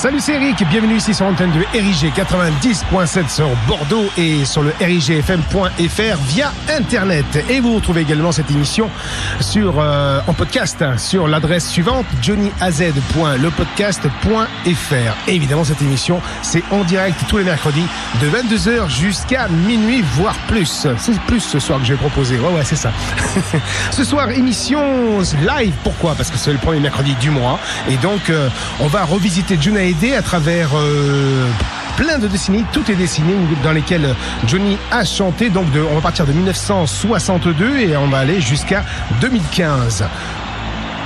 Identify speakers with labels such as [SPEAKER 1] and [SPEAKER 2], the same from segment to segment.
[SPEAKER 1] Salut, c'est Eric. Bienvenue ici sur l'antenne de RIG 90.7 sur Bordeaux et sur le rigfm.fr via Internet. Et vous retrouvez également cette émission sur, euh, en podcast hein, sur l'adresse suivante johnnyaz.lepodcast.fr. Évidemment, cette émission, c'est en direct tous les mercredis de 22h jusqu'à minuit, voire plus. C'est plus ce soir que je vais proposer. Ouais, ouais, c'est ça. ce soir, émission live. Pourquoi? Parce que c'est le premier mercredi du mois. Et donc, euh, on va revisiter Johnny Hallyday à travers euh, plein de décennies. Toutes les décennies dans lesquelles Johnny a chanté. Donc, de, on va partir de 1962 et on va aller jusqu'à 2015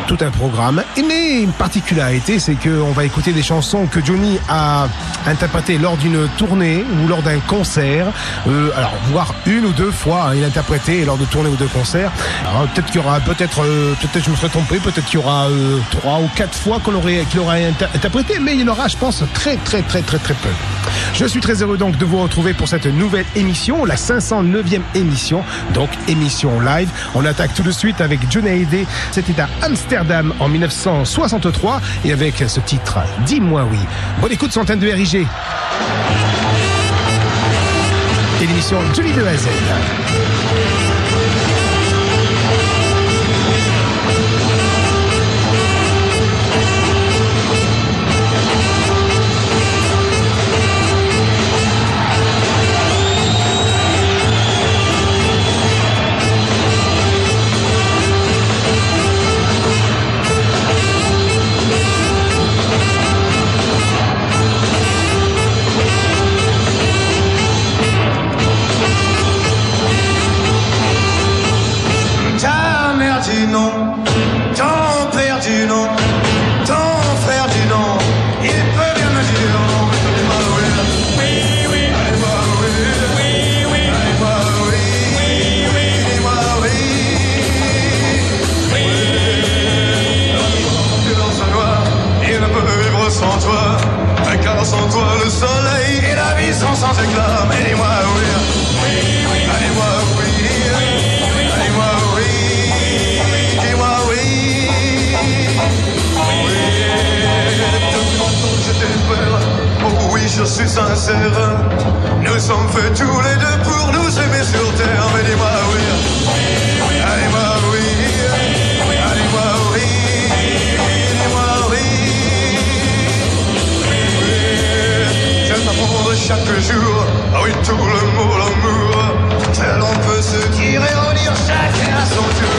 [SPEAKER 1] tout un programme. Et mais une particularité, c'est qu'on va écouter des chansons que Johnny a interprétées lors d'une tournée ou lors d'un concert. Euh, alors, voire une ou deux fois, hein, il a interprété lors de tournées ou de concerts. Alors, peut-être qu'il y aura, peut-être, euh, peut-être je me serais trompé, peut-être qu'il y aura euh, trois ou quatre fois qu'on aurait, qu'il aura inter- interprété, mais il en aura, je pense, très, très, très, très, très peu. Je suis très heureux donc de vous retrouver pour cette nouvelle émission, la 509e émission, donc émission live. On attaque tout de suite avec Johnny Hallyday. C'était à Amsterdam en 1963 et avec ce titre Dis-moi oui. Bonne écoute l'antenne de RIG. Et l'émission Johnny de A
[SPEAKER 2] sincère. Nous sommes faits tous les deux pour nous aimer sur terre. Mais dis-moi oui. Allez-moi oui. Allez-moi oui. Dis-moi oui. Oui, chaque jour. Ah oui, tout l'amour, l'amour. Tel on peut se dire et redire chacun à son tour.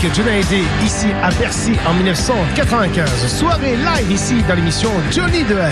[SPEAKER 3] Avec Johnny ici à Percy en 1995. Soirée live ici dans l'émission Johnny de A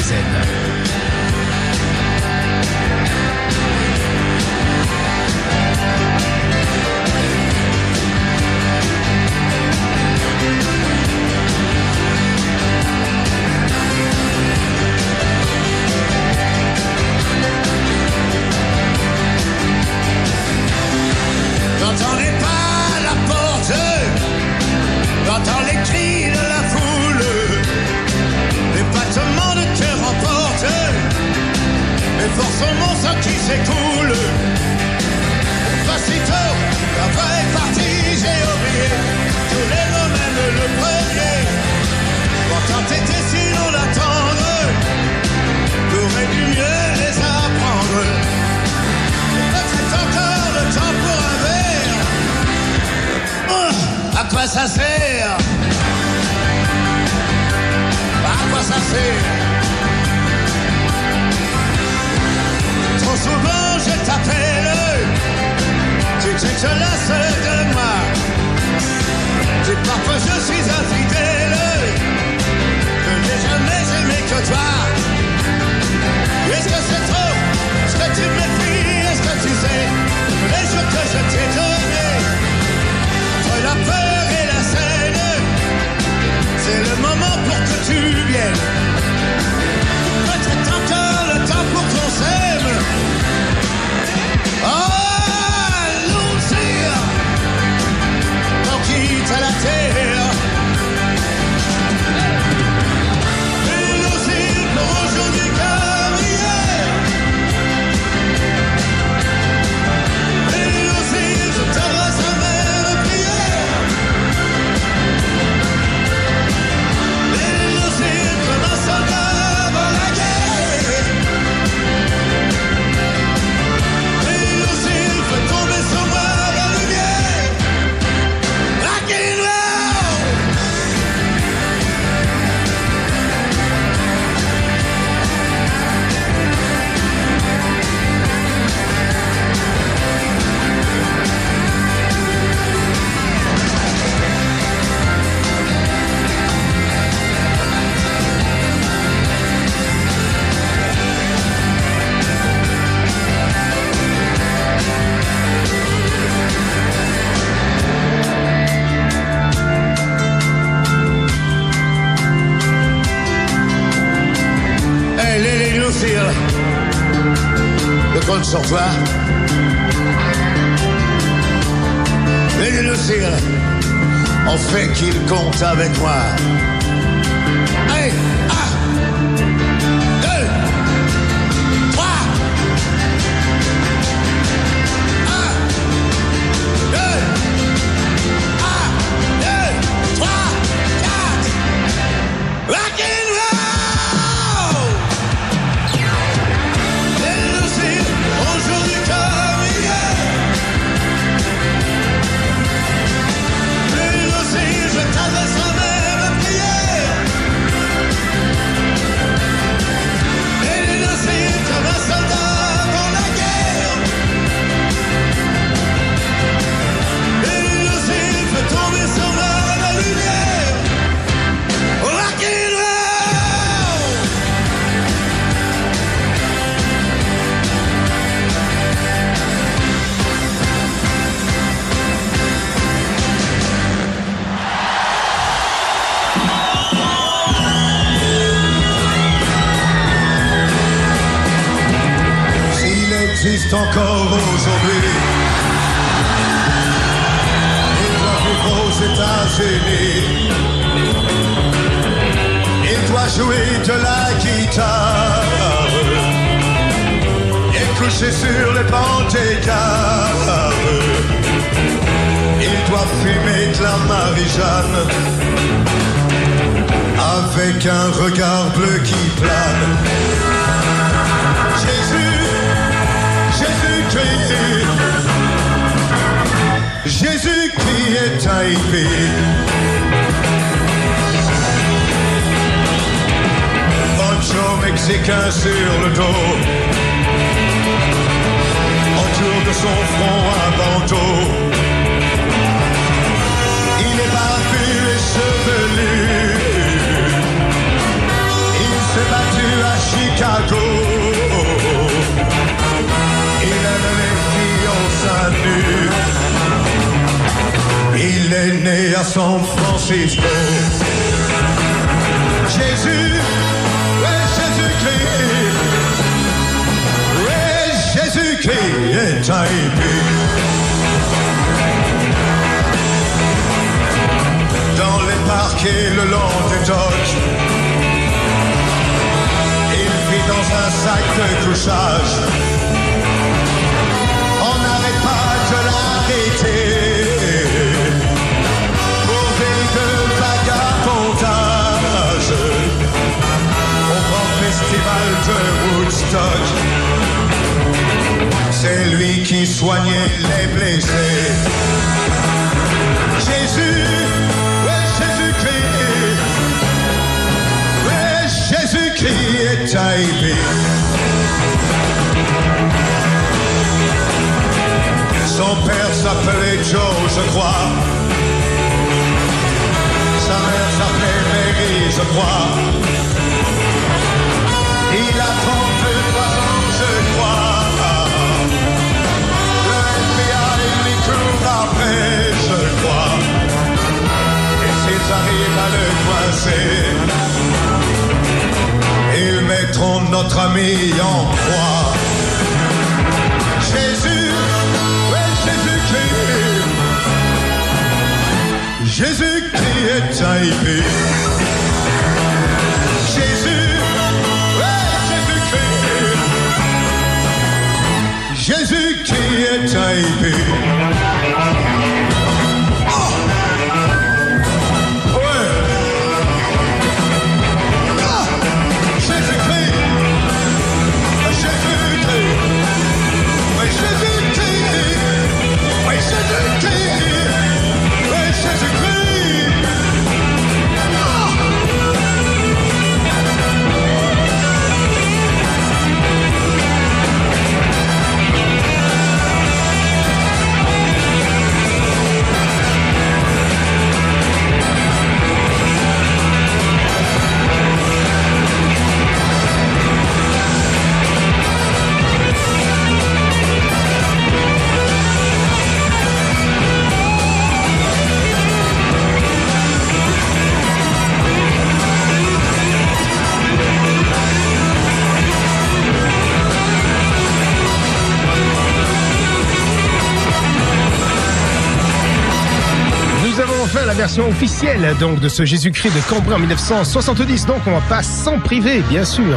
[SPEAKER 2] version officielle donc de ce Jésus-Christ de Cambrai en 1970. Donc on va pas s'en priver, bien sûr.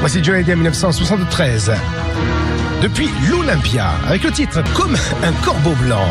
[SPEAKER 2] Voici Johnny Hallyday en 1973. Depuis l'Olympia, avec le titre Comme un corbeau blanc.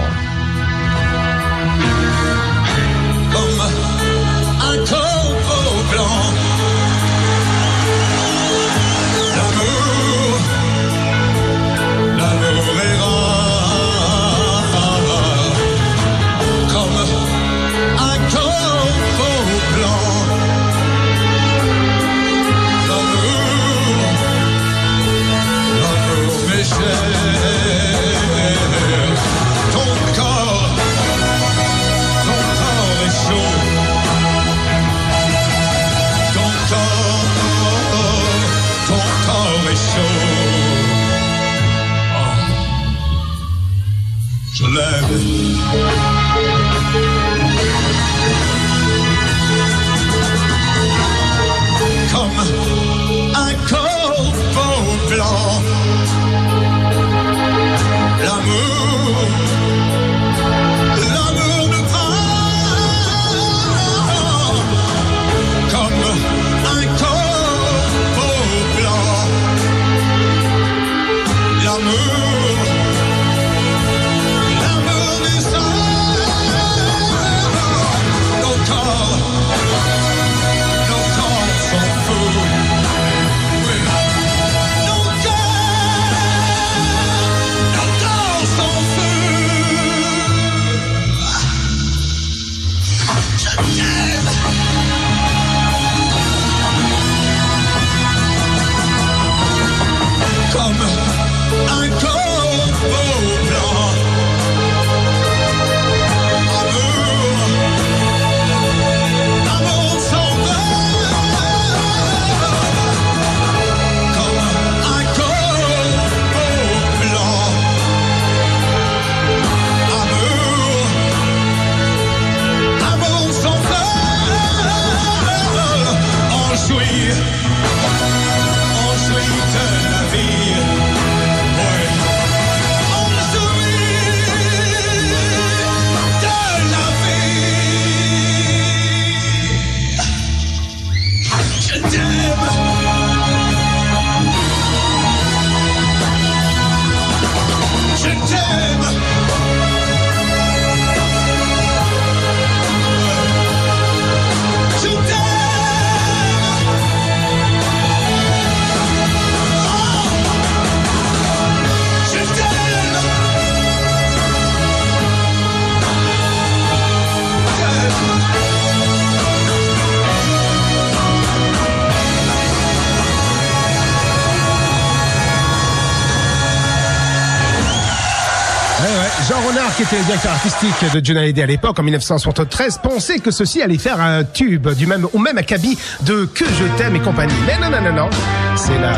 [SPEAKER 1] Qui était le directeur artistique de John Hallyday à l'époque, en 1973, pensait que ceci allait faire un tube du même, au même acabit de Que je t'aime et compagnie. Mais non, non, non, non. C'est la,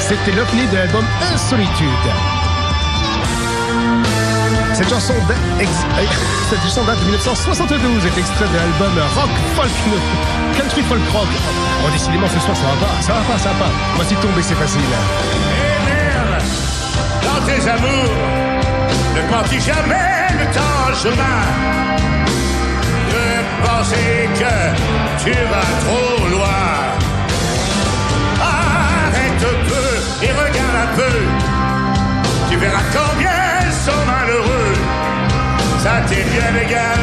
[SPEAKER 1] c'était l'opening de l'album Insolitude. Cette chanson, date de 1972 est extrait de l'album Rock Folk Country Folk Rock. Oh, décidément, ce soir, ça va pas, ça va pas, ça va pas. Voici tomber, c'est facile.
[SPEAKER 3] Merde, dans tes amours, ne mentis jamais de ton chemin. De penser que tu vas trop loin. Arrête un peu et regarde un peu. Tu verras combien sont malheureux. Ça t'est bien égal,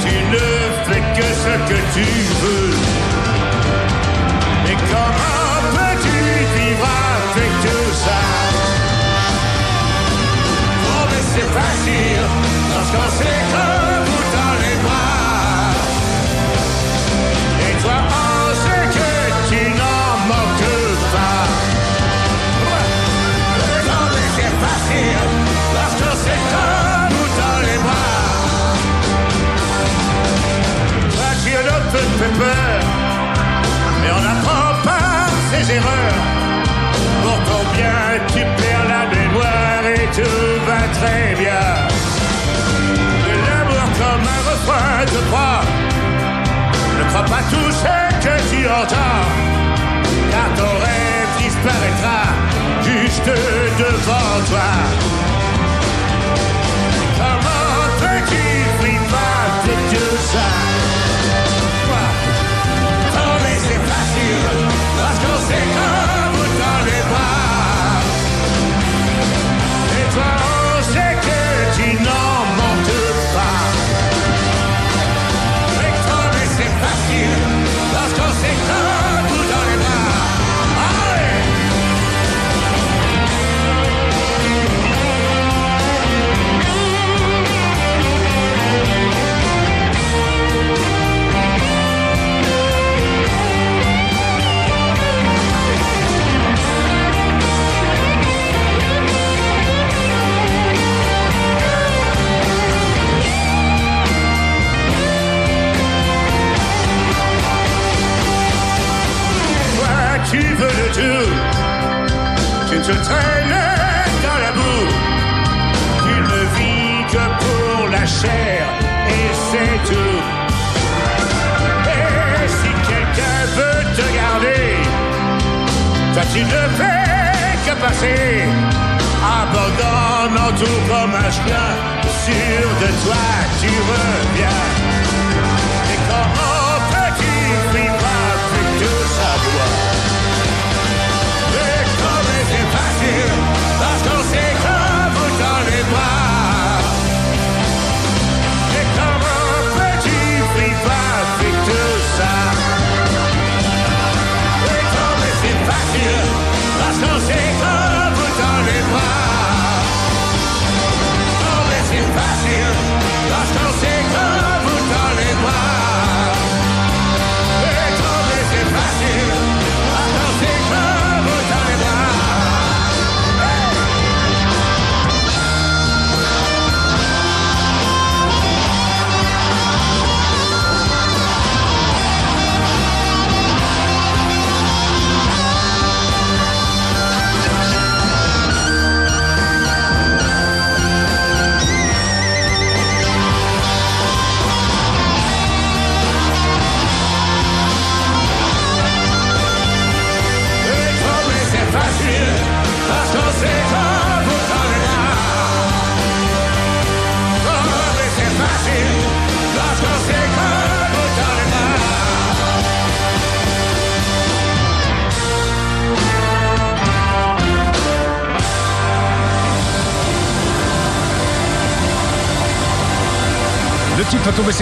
[SPEAKER 3] tu ne fais que ce que tu veux. Et comment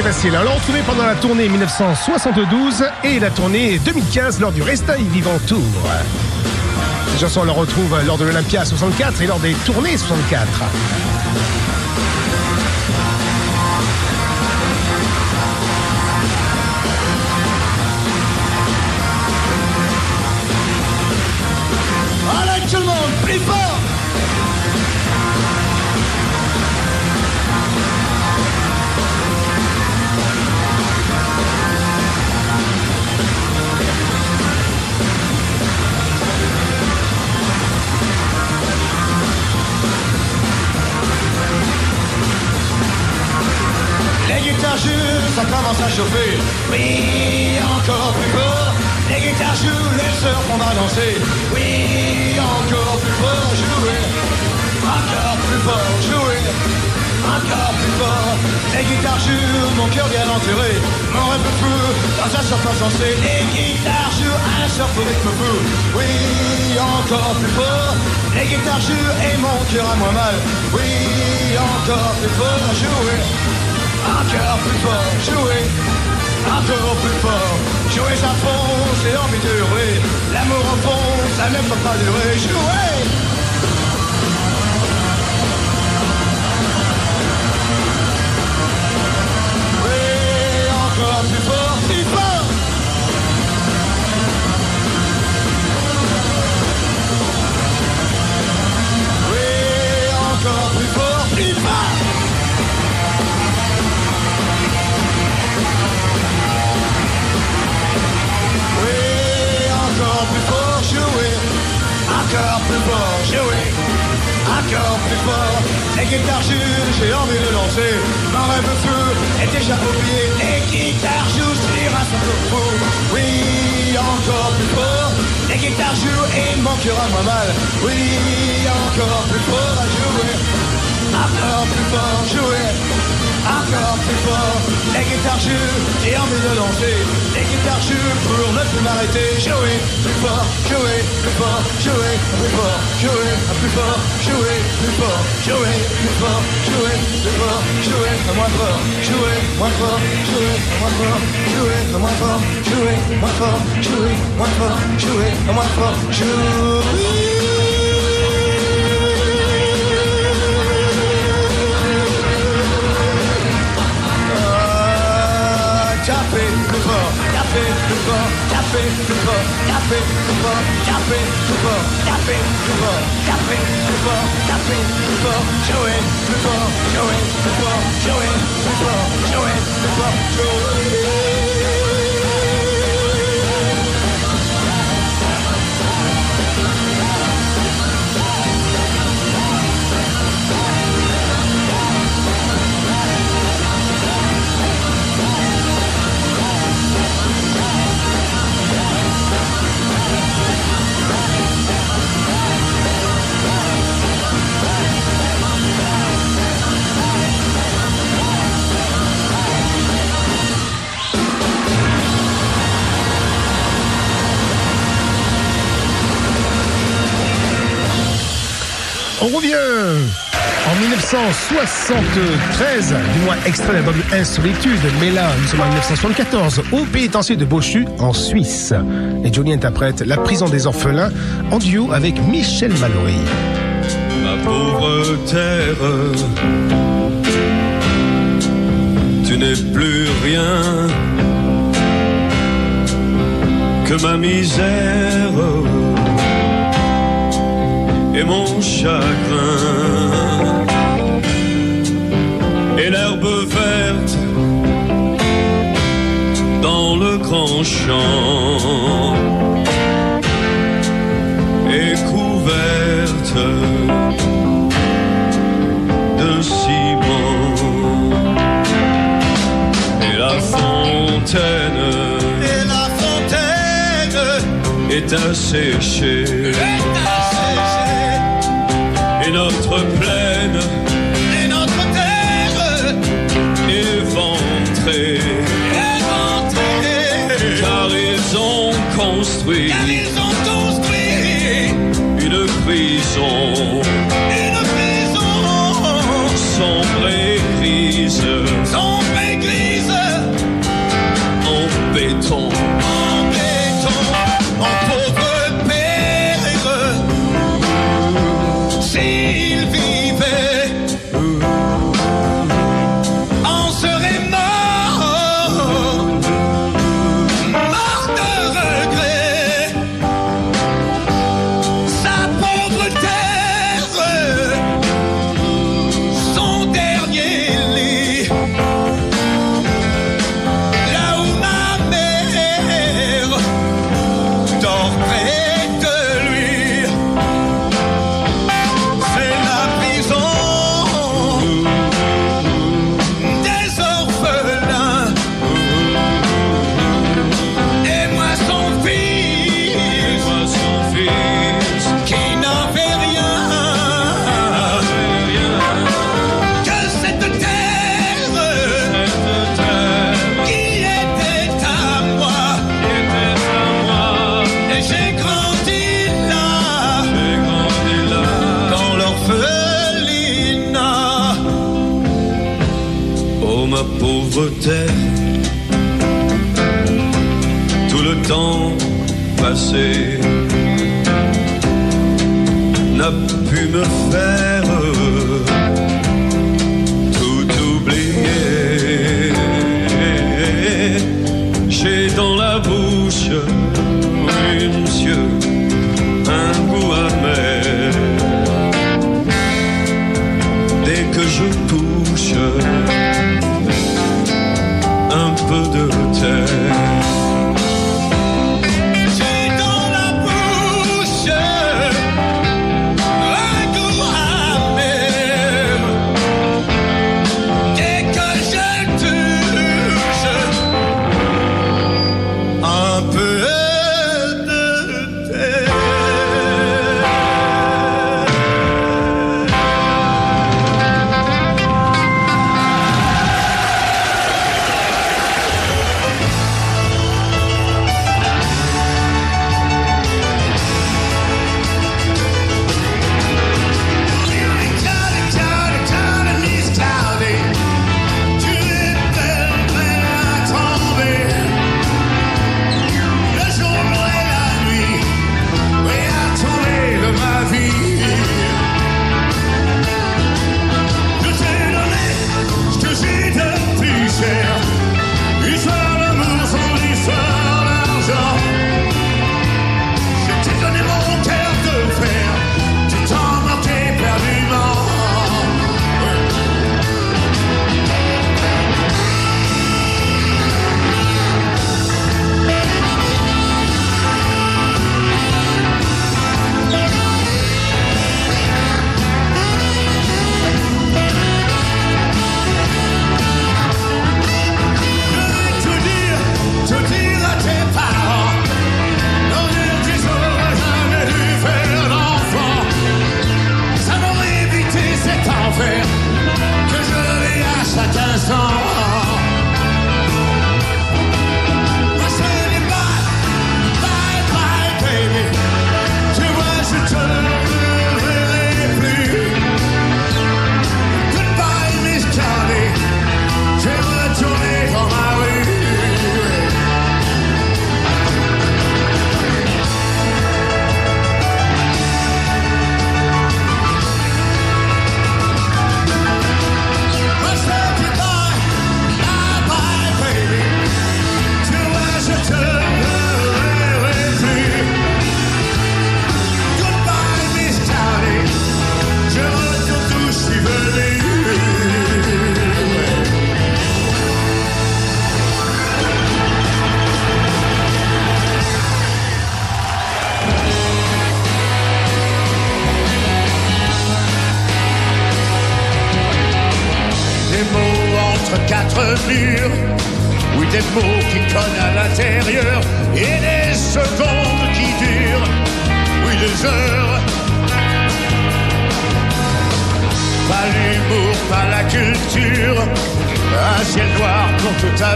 [SPEAKER 3] c'est facile. On l'a
[SPEAKER 1] retrouvé pendant la tournée 1972 et la tournée 2015 lors du Resta y Vivant Tour. Ces chansons, on le retrouve lors de l'Olympia 64 et lors des tournées 64.
[SPEAKER 2] Ça commence à chauffer. Oui, encore plus fort. Les guitares jouent, les sœurs font à danser. Oui, encore plus fort, jouer. Encore plus fort, jouer. Encore plus fort. Les guitares jouent, mon cœur bien enterré. Mon rêve fou, dans un surf insensé. Les guitares jouent, un surf au rythme fou. Oui, encore plus fort. Les guitares jouent et mon cœur a moins mal. Oui, encore plus fort, jouer. Encore plus fort, jouer. Encore plus fort, jouer ça fond, j'ai envie de hurler. L'amour au fond, ça ne peut pas durer. Jouer. Encore plus fort, jouer. Encore plus fort. Les guitares jouent, j'ai envie de lancer. Mon rêve fou est déjà oublié. Les guitares jouent sur un son fou. Oui, encore plus fort. Les guitares jouent et mon cœur a moins mal. Oui, encore plus fort à jouer. Encore plus fort, jouer. Encore plus fort, les guitares jouent, j'ai envie de danser. Les guitares jouent pour ne plus m'arrêter. Jouer, plus fort, jouer, plus fort, jouer, plus fort, jouer, plus fort, jouer, plus fort, jouer, plus fort, jouer, plus fort, jouer, moins fort, jouer, moins fort, jouer, moins fort, jouer, moins fort, jouer, moins fort, jouer, moins fort, jouer, moins fort, jouer. Fort, tapez plus fort, tapez plus fort, tapez plus fort, tapez plus fort, tapez plus fort, tapez plus fort, tapez plus fort, jouez plus fort, jouez plus fort, jouez plus fort, jouez plus fort,
[SPEAKER 1] On revient en 1973, du moins extrait l'album Insolitude, mais là, nous sommes en 1974, au pénitencier de Beauchu, en Suisse. Et Johnny interprète La prison des orphelins en duo avec Michel Mallory.
[SPEAKER 4] Ma pauvre terre, tu n'es plus rien que ma misère et mon chagrin. Et l'herbe verte dans le grand champ est couverte de ciment. Et la fontaine
[SPEAKER 2] Et la fontaine
[SPEAKER 4] est asséchée.
[SPEAKER 2] est asséchée,
[SPEAKER 4] construit
[SPEAKER 2] Car ils ont construit
[SPEAKER 4] une prison.
[SPEAKER 2] Une maison
[SPEAKER 4] sombre et grise
[SPEAKER 2] sombre et
[SPEAKER 5] passé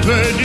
[SPEAKER 3] pour tout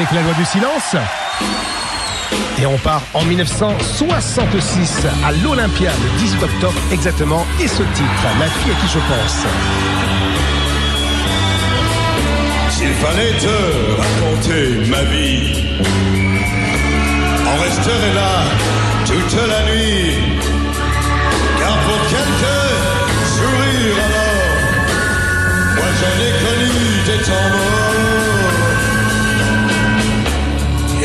[SPEAKER 1] avec la loi du silence. Et on part en 1966 à l'Olympia le 18 octobre exactement. Et ce titre, La fille à qui je pense.
[SPEAKER 2] S'il fallait te raconter ma vie, on resterait là toute la nuit. Car pour quelques sourires alors, moi j'en ai connu des temps.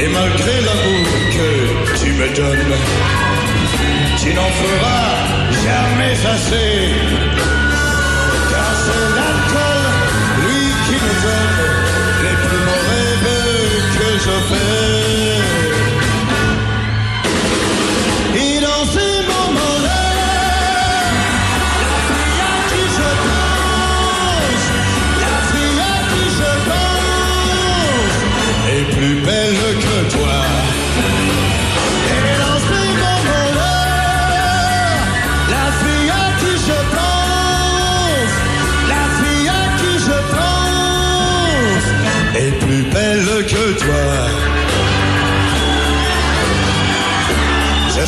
[SPEAKER 2] Et malgré l'amour que tu me donnes, tu n'en feras jamais assez.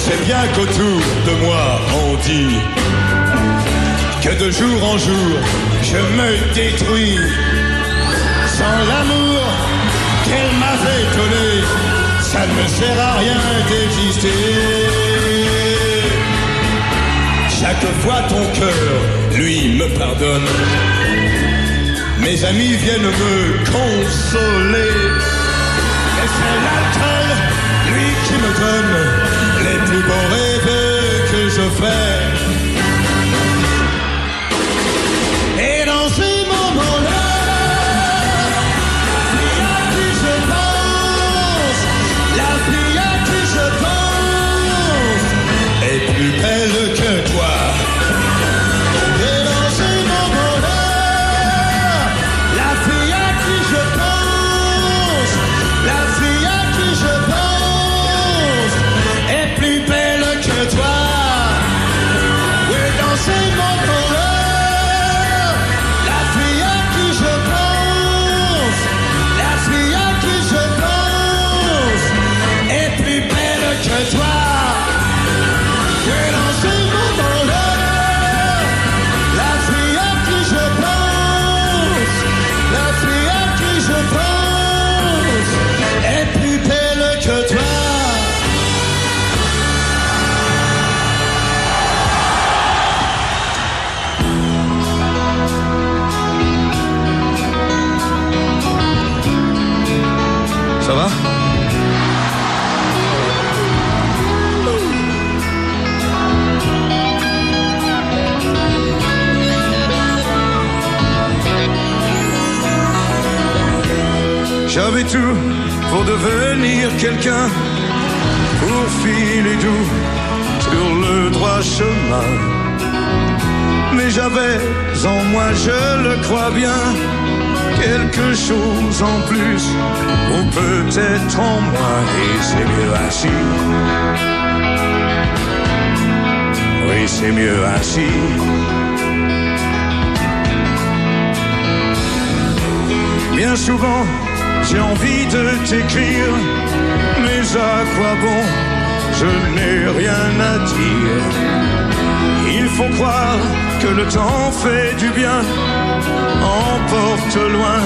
[SPEAKER 2] Sais bien qu'autour de moi on dit que de jour en jour je me détruis. Sans l'amour qu'elle m'avait donné, ça ne me sert à rien d'exister. Chaque fois ton cœur, lui, me pardonne. Mes amis viennent me consoler. Et c'est l'alcool, lui qui me donne les plus beaux rêves que je fais.
[SPEAKER 3] J'avais tout pour devenir quelqu'un, pour filer doux sur le droit chemin. Mais j'avais en moi, je le crois bien, quelque chose en plus, ou peut-être en moins, et c'est mieux ainsi. Oui, c'est mieux ainsi. Bien souvent, j'ai envie de t'écrire, mais à quoi bon? Je n'ai rien à dire. Il faut croire que le temps fait du bien, emporte loin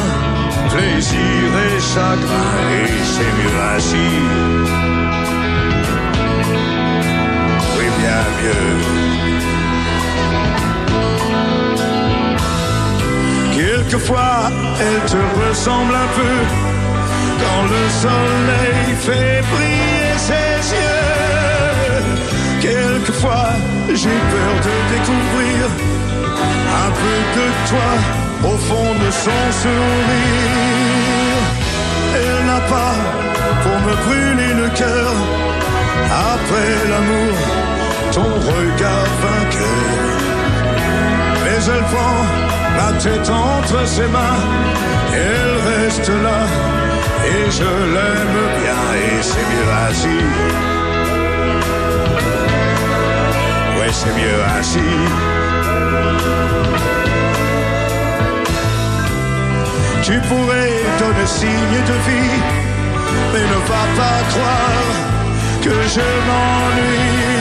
[SPEAKER 3] plaisir et chagrin, et c'est mieux ainsi. Oui, bien mieux. Quelquefois, elle te ressemble un peu quand le soleil fait briller ses yeux. Quelquefois, j'ai peur de découvrir un peu de toi au fond de son sourire. Elle n'a pas pour me brûler le cœur après l'amour, ton regard vainqueur. Mais elle prend ma tête entre ses mains, elle reste là, et je l'aime bien et c'est mieux ainsi. Ouais, c'est mieux ainsi. Tu pourrais donner signe de vie, mais ne va pas croire que je m'ennuie.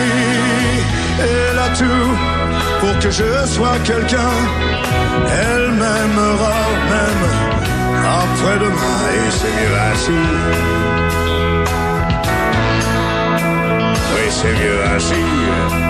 [SPEAKER 3] Elle a tout pour que je sois quelqu'un, elle m'aimera même après-demain et c'est mieux ainsi. Oui, c'est mieux ainsi.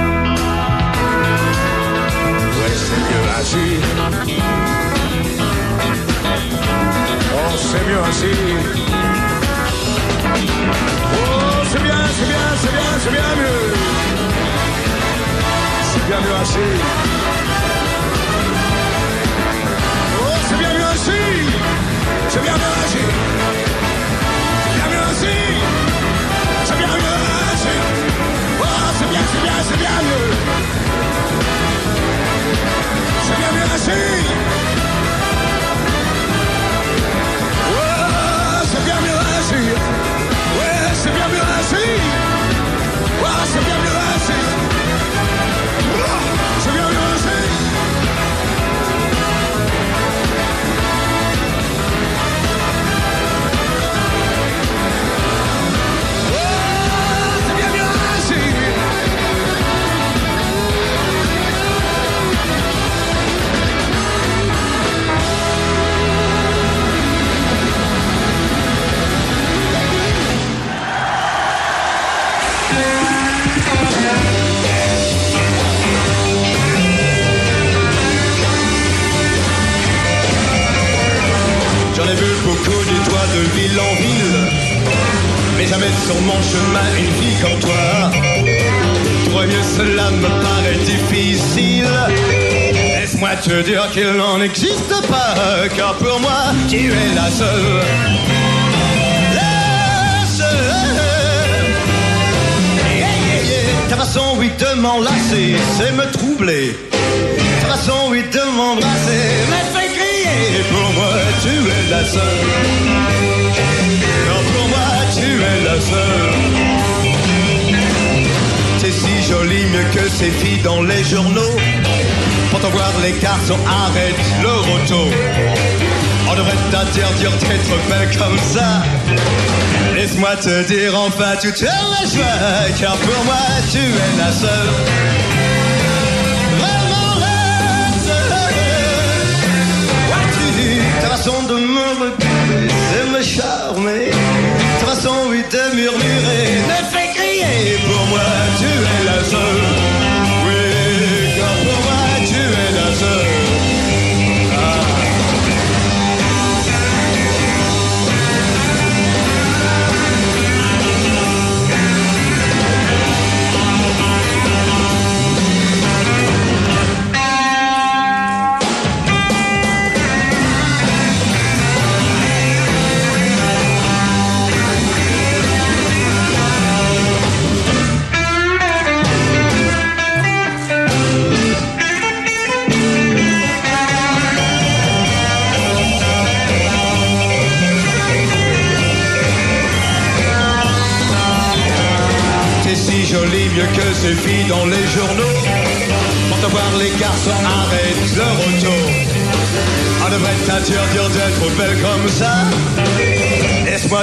[SPEAKER 2] tu te laisseras, car pour moi tu es la seule.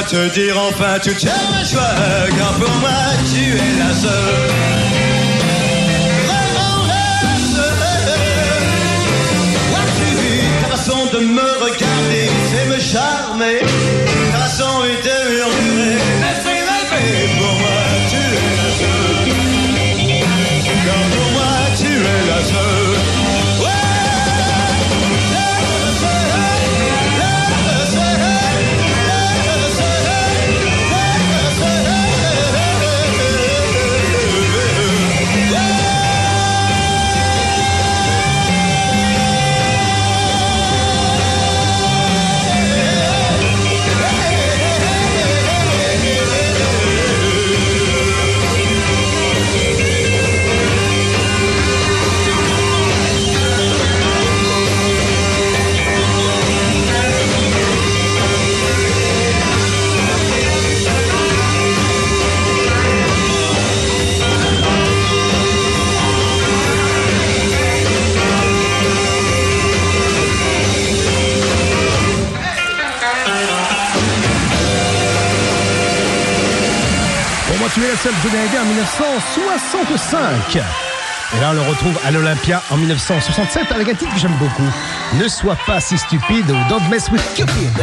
[SPEAKER 2] te dire enfin tu toute ma joie, car pour moi tu es la seule. En 1965. Et là, on le retrouve à l'Olympia en 1967 avec un titre que j'aime beaucoup. Ne sois pas si stupide ou Don't Mess with Cupid.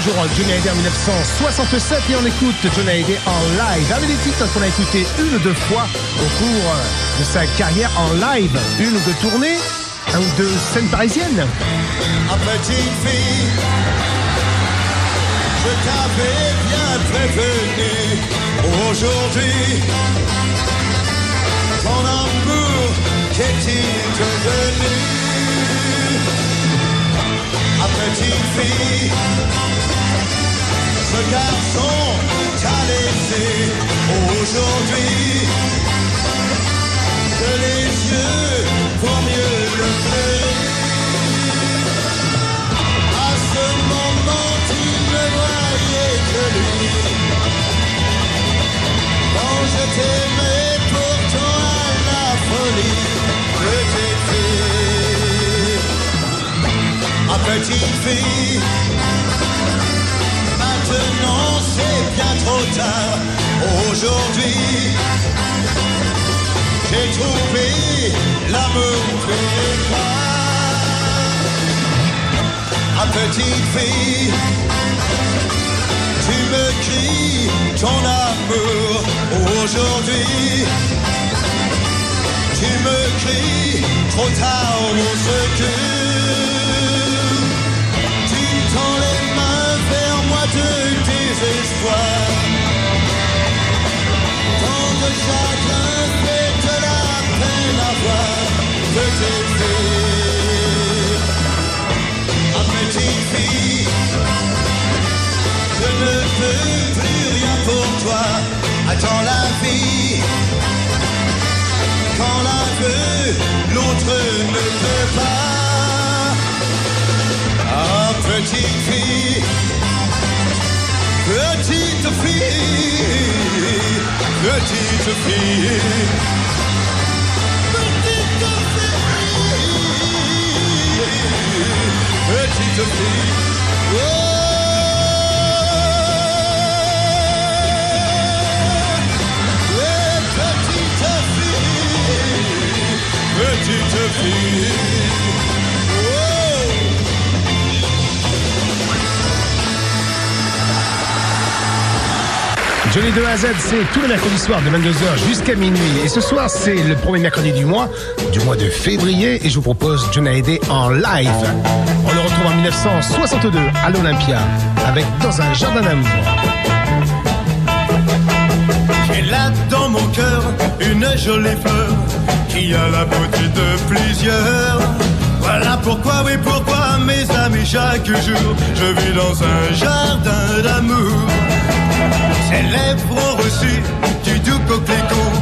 [SPEAKER 1] Toujours
[SPEAKER 2] en Johnny Hallyday en 1967 et on écoute Johnny Hallyday en live. Avec des titres qu'on a écouté une ou deux fois au cours de sa carrière en live. Une ou deux tournées, un ou deux scènes parisiennes.
[SPEAKER 1] Ma petite fille, je t'avais bien prévenu. Aujourd'hui, ton amour, qu'est-il devenu? Ma petite fille, ce garçon t'a laissé aujourd'hui. Que les yeux vont mieux le fleurir. À ce moment, tu ne voyais que lui. Quand je t'aimais pourtant à la folie, je t'ai fait. Ma petite fille, trop tard. Aujourd'hui, j'ai trouvé l'amour véritable. Ma petite fille, tu me cries ton amour aujourd'hui. Tu me cries trop tard au secours. Tu tends les mains vers moi de espoirs.
[SPEAKER 2] Tant de chagrin fait de la peine à voir que j'ai fait. Ma petite fille, je ne peux plus rien pour toi. Attends la vie. Quand l'un veut, l'autre ne peut pas. Ah, petite fille. Petite fille, petite fille. Petite fille, oh, petite fille, petite fille.
[SPEAKER 1] Johnny de A à Z, c'est tous les mercredis soirs de 22h jusqu'à minuit. Et ce soir, c'est le premier mercredi du mois, du mois de février. Et je vous propose Johnny Hallyday en live. On le retrouve en 1962 à l'Olympia avec Dans un jardin d'amour.
[SPEAKER 2] J'ai là dans mon cœur une jolie fleur qui a la beauté de plusieurs. Voilà pourquoi, oui, pourquoi, mes amis, chaque jour, je vis dans un jardin d'amour. Ses lèvres ont reçu du doux coquelicot,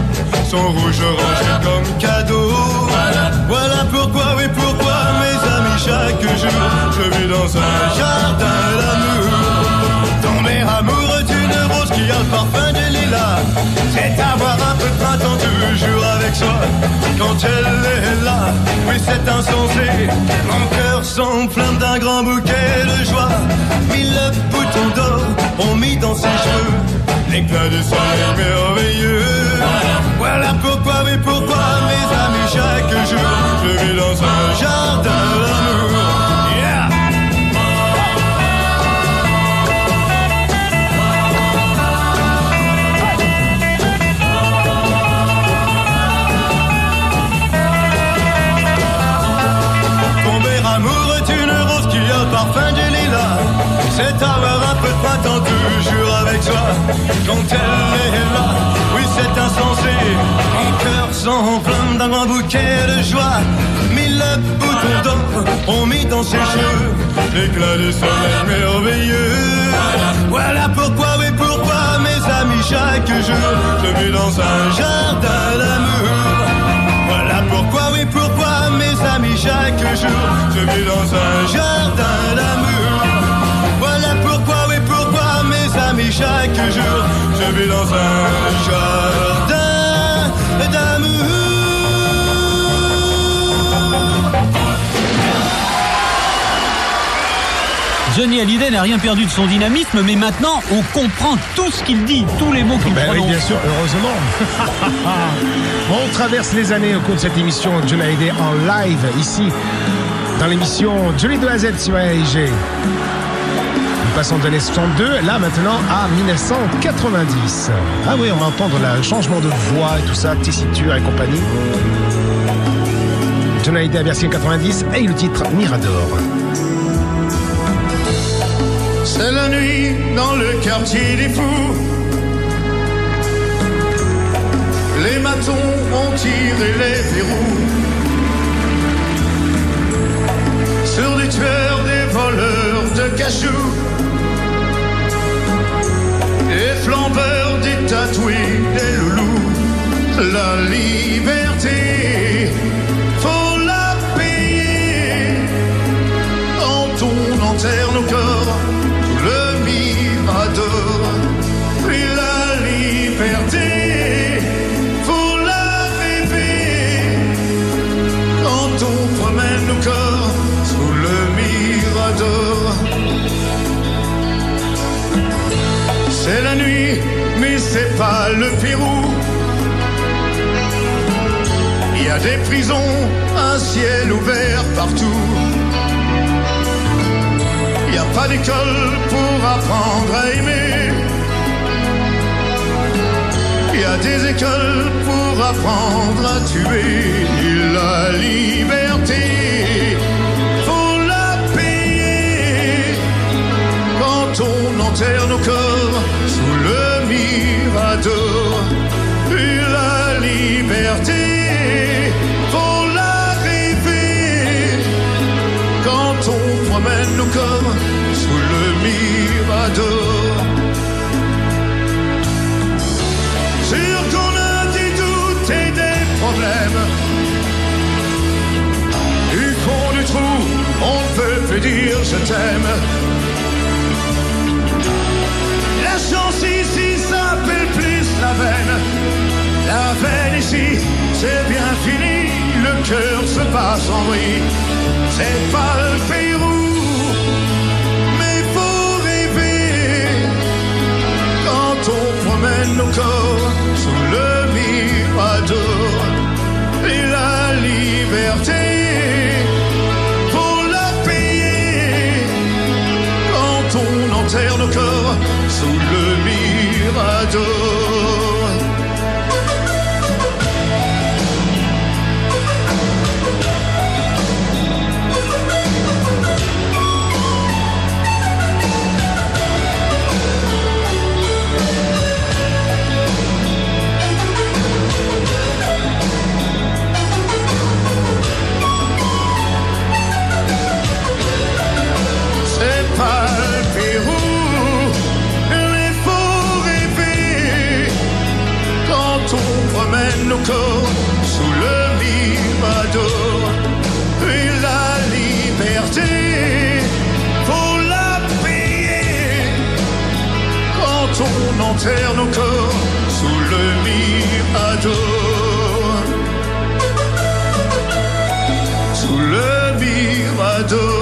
[SPEAKER 2] son rouge orange comme cadeau. Voilà, voilà pourquoi, oui, pourquoi, mes amis, chaque jour, je vis dans un jardin d'amour. Tomber amoureux d'une rose qui a le parfum C'est avoir un peu de printemps toujours avec soi. Quand elle est là, oui c'est insensé. Mon cœur s'enflamme d'un grand bouquet de joie. Mille boutons d'or ont mis dans ses cheveux L'éclat du soleil merveilleux. Voilà pourquoi, oui pourquoi mes amis chaque jour Je vis dans un jardin Quand elle est là, oui c'est insensé. Mon cœur s'enflamme d'un grand bouquet de joie. Mille boutons d'or ont mis dans ses cheveux. L'éclat du soleil merveilleux. Voilà pourquoi, oui pourquoi mes amis chaque jour Je vis dans un jardin d'amour. Voilà pourquoi, oui, pourquoi, mes amis, chaque jour, je vis dans un jardin d'amour. Chaque jour, je vis dans un jardin d'amour.
[SPEAKER 6] Johnny Hallyday n'a rien perdu de son dynamisme, mais maintenant on comprend tout ce qu'il dit, tous les mots qu'il
[SPEAKER 1] Ben oui,
[SPEAKER 6] prononce.
[SPEAKER 1] bien sûr, heureusement. On traverse les années au cours de cette émission Johnny Hallyday en live ici dans l'émission Johnny de A à Z sur AIG. L'année 62, là maintenant à 1990. Ah oui, on va entendre le changement de voix et tout ça, tessiture et compagnie. Hallyday à version 90 et le titre Mirador.
[SPEAKER 3] C'est la nuit dans le quartier des fous. Les matons ont tiré les verrous. Sur des tueurs, des voleurs de cachous. Flambeurs, des tatoués, des loulous. La liberté, faut la payer quand on enterre nos corps sous le mirador. Puis la liberté, faut la rêver quand on promène nos corps sous le mirador. C'est la nuit, c'est pas le Pérou. Il y a des prisons, un ciel ouvert partout. Il n'y a pas d'école pour apprendre à aimer. Il y a des écoles pour apprendre à tuer. La liberté, faut la payer. Quand on enterre nos corps retour. La liberté pour l'arrivée. Quand on promène nos corps sous le mirador. Sûr qu'on a des doutes et des problèmes. Du fond du trou, on ne peut plus dire je t'aime. La chance la peine ici, c'est bien fini, le cœur se passe en vrille, c'est pas le Pérou, mais faut rêver quand on promène nos corps sous le mirador et la liberté. Faut la payer Quand on enterre nos corps sous le mirador. sous le vivado. Et la liberté, faut la payer quand on enterre nos corps sous le vivado. Sous le
[SPEAKER 1] vivado.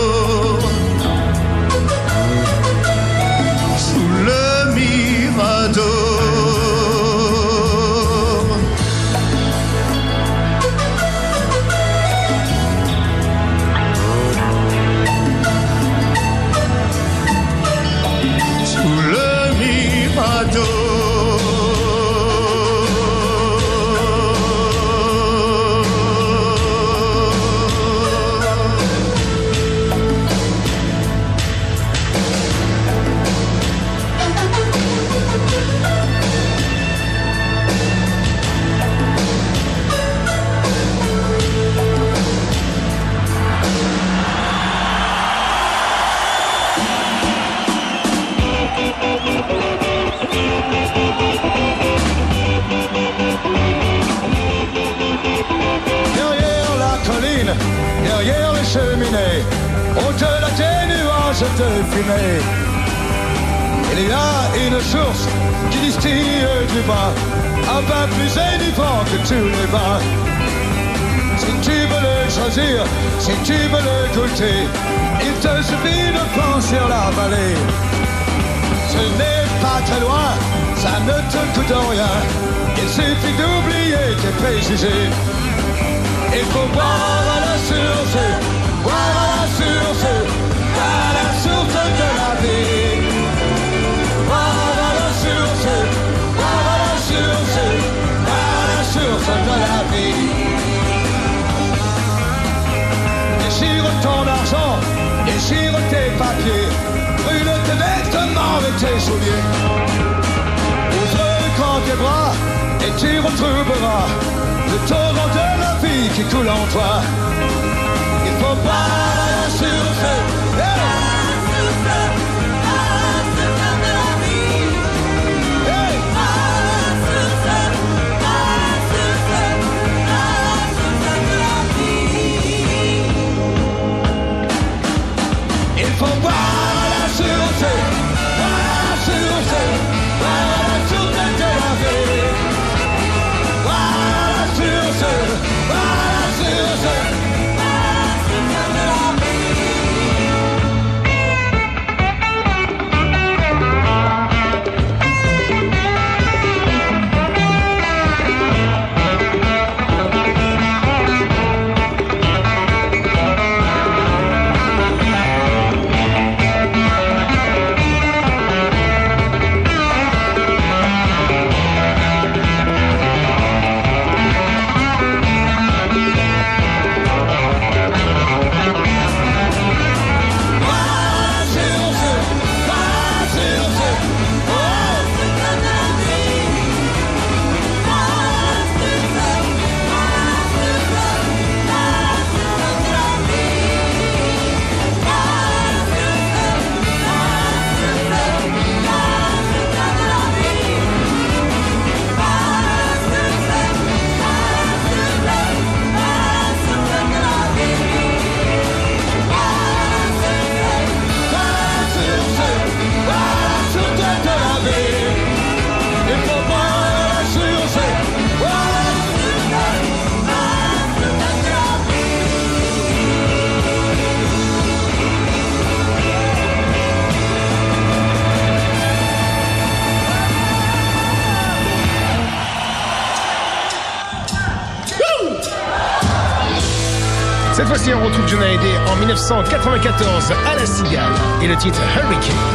[SPEAKER 1] 1994 à la Cigale et le titre
[SPEAKER 3] Hurricane.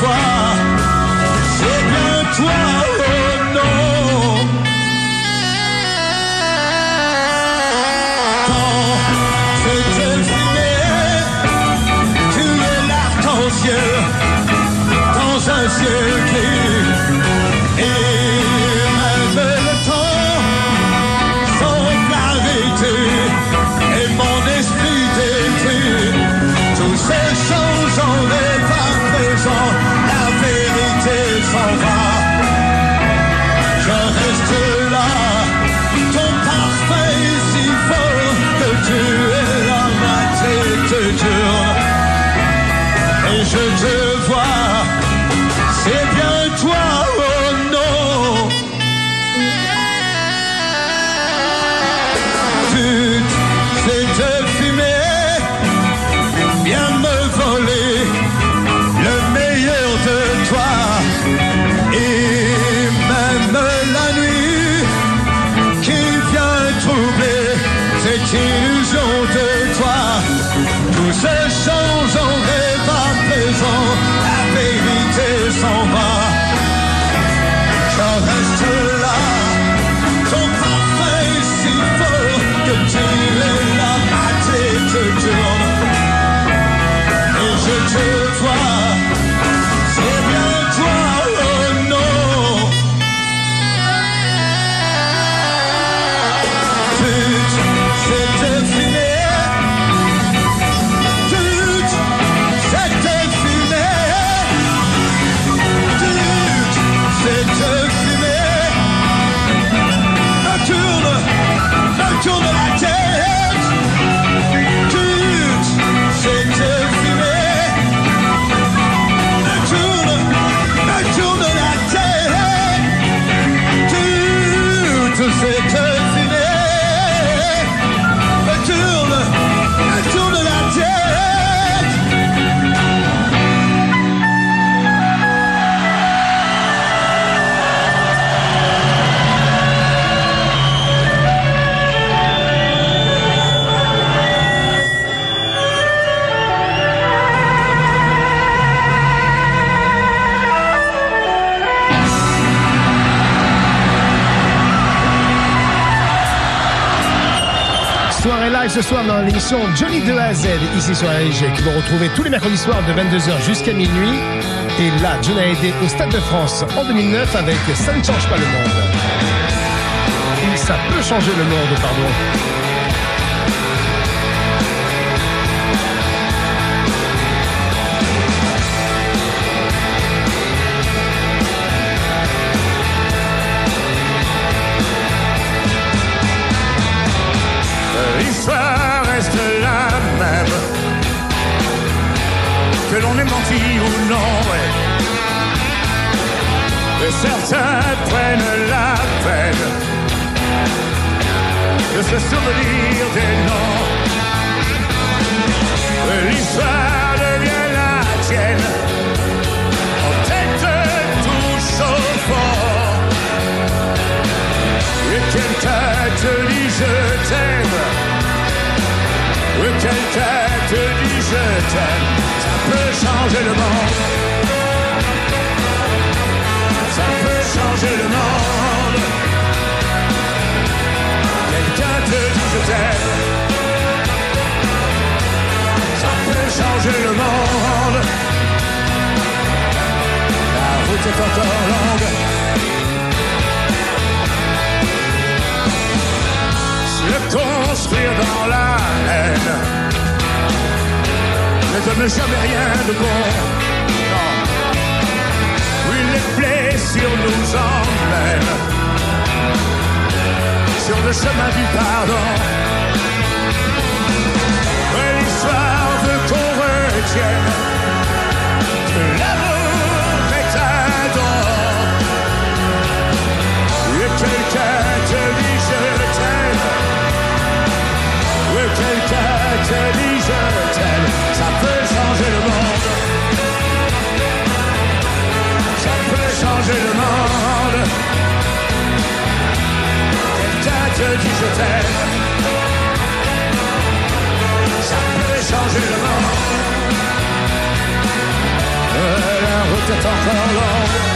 [SPEAKER 7] Te
[SPEAKER 1] ce soir dans l'émission Johnny de à Z, ici sur LG, que vous retrouvez tous les mercredis soirs de 22h jusqu'à minuit. Et là, John a aidé au Stade de France en 2009 avec Ça ne change pas le monde. Ça peut changer le monde, pardon.
[SPEAKER 3] Que l'on ait menti ou non. Et certains prennent la peine de se souvenir des noms. L'histoire devient la tienne. En tête touche au fond. Et quelqu'un te dit je t'aime. Et quelqu'un je t'aime. Ça peut changer le monde. Ça peut changer le monde. Quelqu'un te dit je t'aime. Ça peut changer le monde. La route est encore longue. Se construire dans la haine ne donne jamais rien de bon. Non. Oui, les blessures nous emmènent sur le chemin du pardon. L'histoire veut qu'on retienne que l'amour changer le monde. Quelqu'un te dit je t'aime. Ça peut changer le monde. La
[SPEAKER 8] route est encore longue.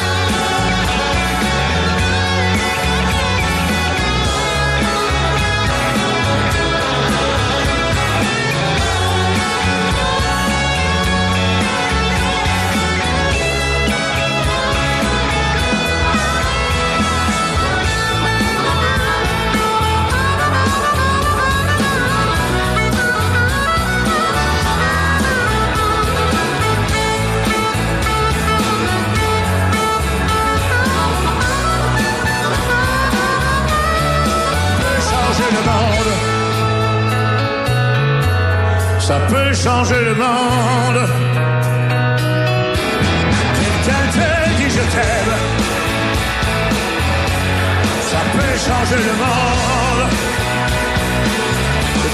[SPEAKER 8] Ça peut changer le monde. Quelqu'un te dit je t'aime. Ça peut changer le monde.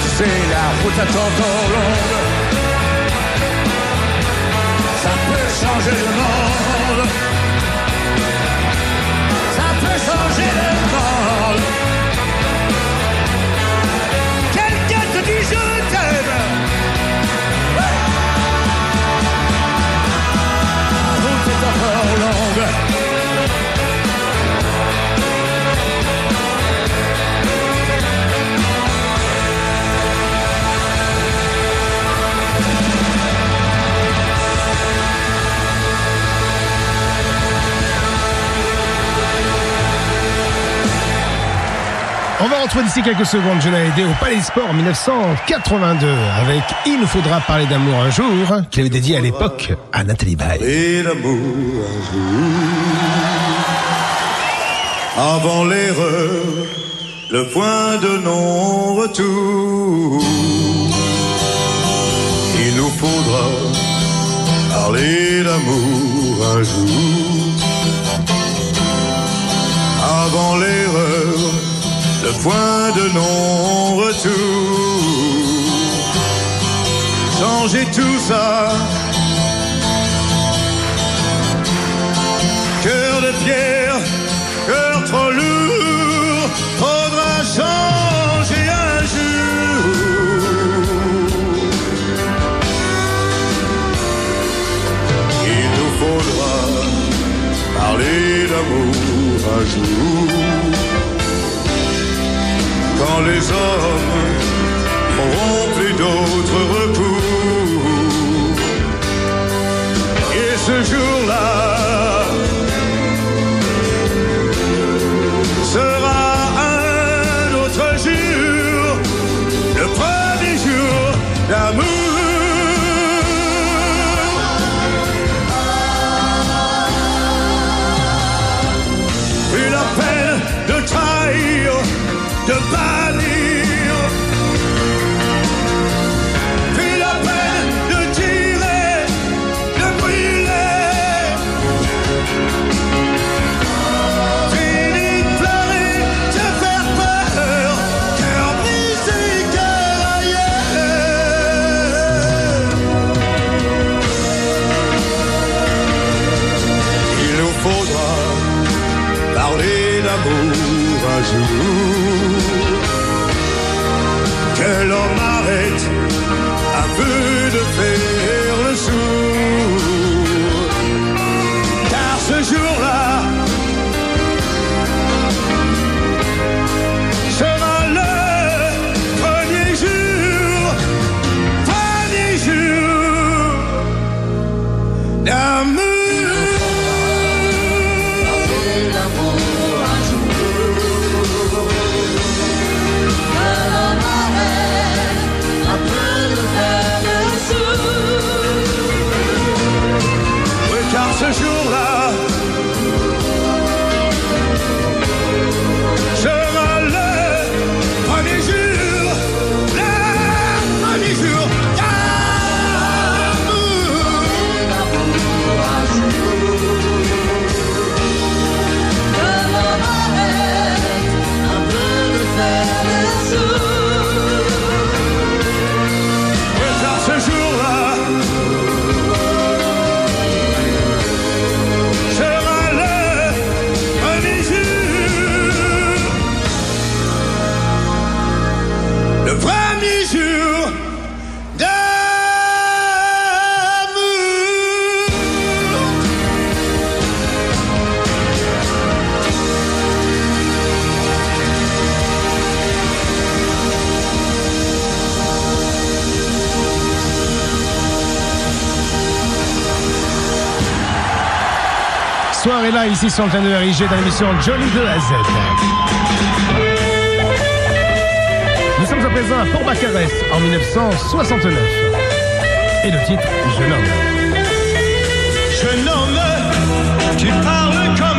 [SPEAKER 8] Tu sais, la route est encore longue. Ça peut changer le monde.
[SPEAKER 1] On va retrouver d'ici quelques secondes Johnny Hallyday au Palais des Sports en 1982 avec Il nous faudra parler d'amour un jour qu'il avait dédié à l'époque à Nathalie Baye.
[SPEAKER 3] Et l'amour un jour. Avant l'erreur, le point de non-retour. Il nous faudra parler d'amour un jour. Le point de non-retour. Changer tout ça. Cœur de pierre, cœur trop lourd, faudra changer un jour. Il nous faudra parler d'amour un jour. Quand les hommes n'auront plus d'autres recours. Et ce jour-là pour un jour que l'on m'arrête
[SPEAKER 1] un peu là ici sur le thème de RIG dans l'émission Jolie de la Z. Nous sommes à présent à Port-Bacarès en 1969. Et le titre, Jeune homme.
[SPEAKER 2] Jeune homme, tu parles comme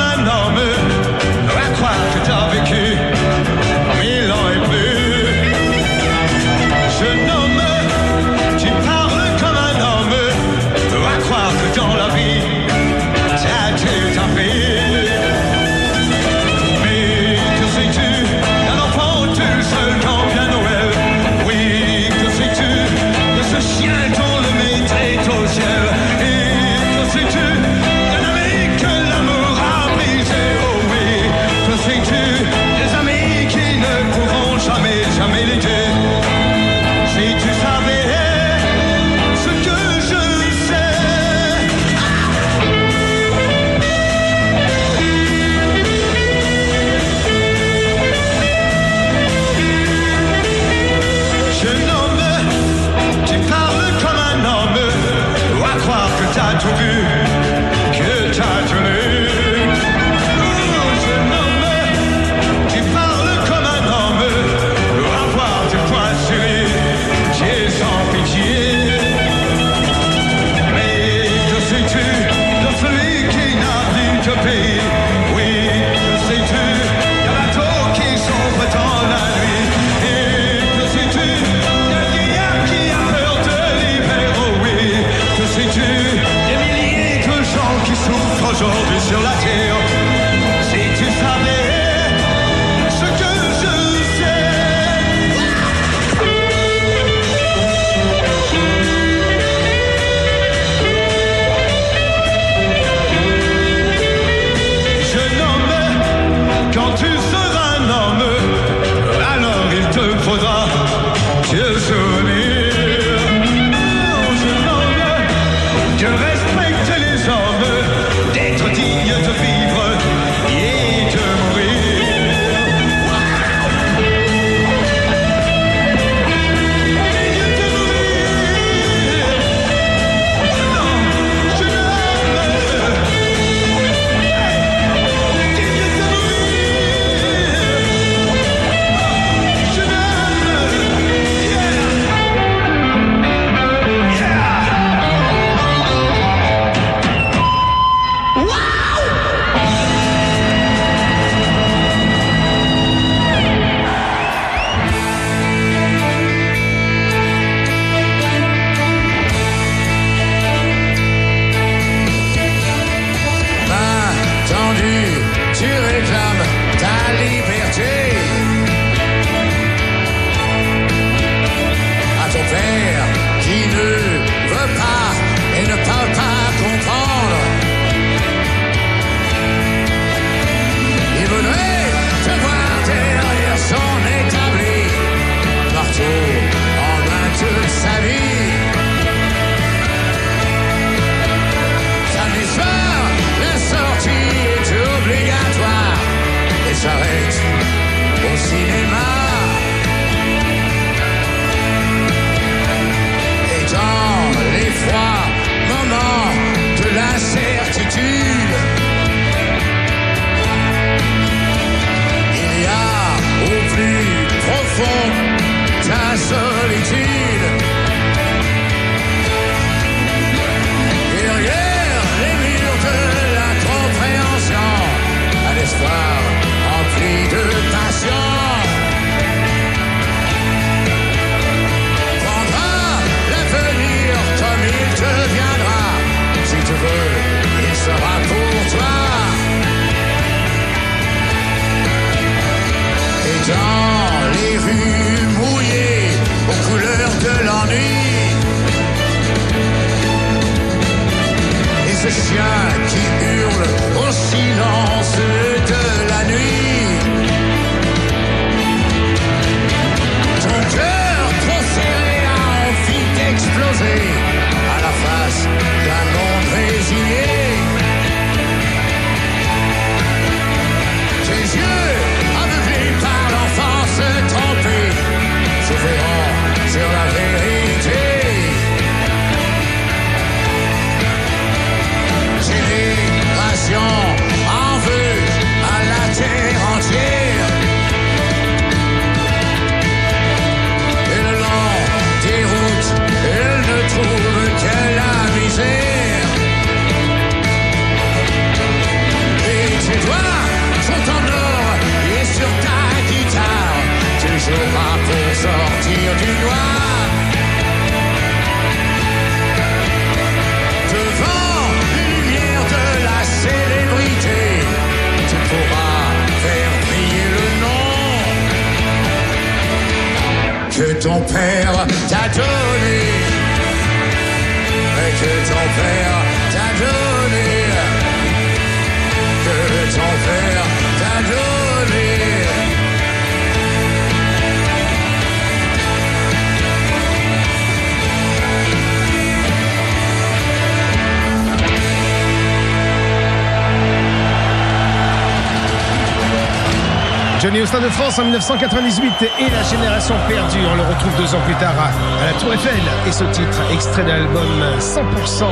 [SPEAKER 2] Le
[SPEAKER 3] Stade de France en 1998 et la génération perdue. On le retrouve deux ans plus tard à, la Tour Eiffel. Et ce titre, extrait de l'album 100%,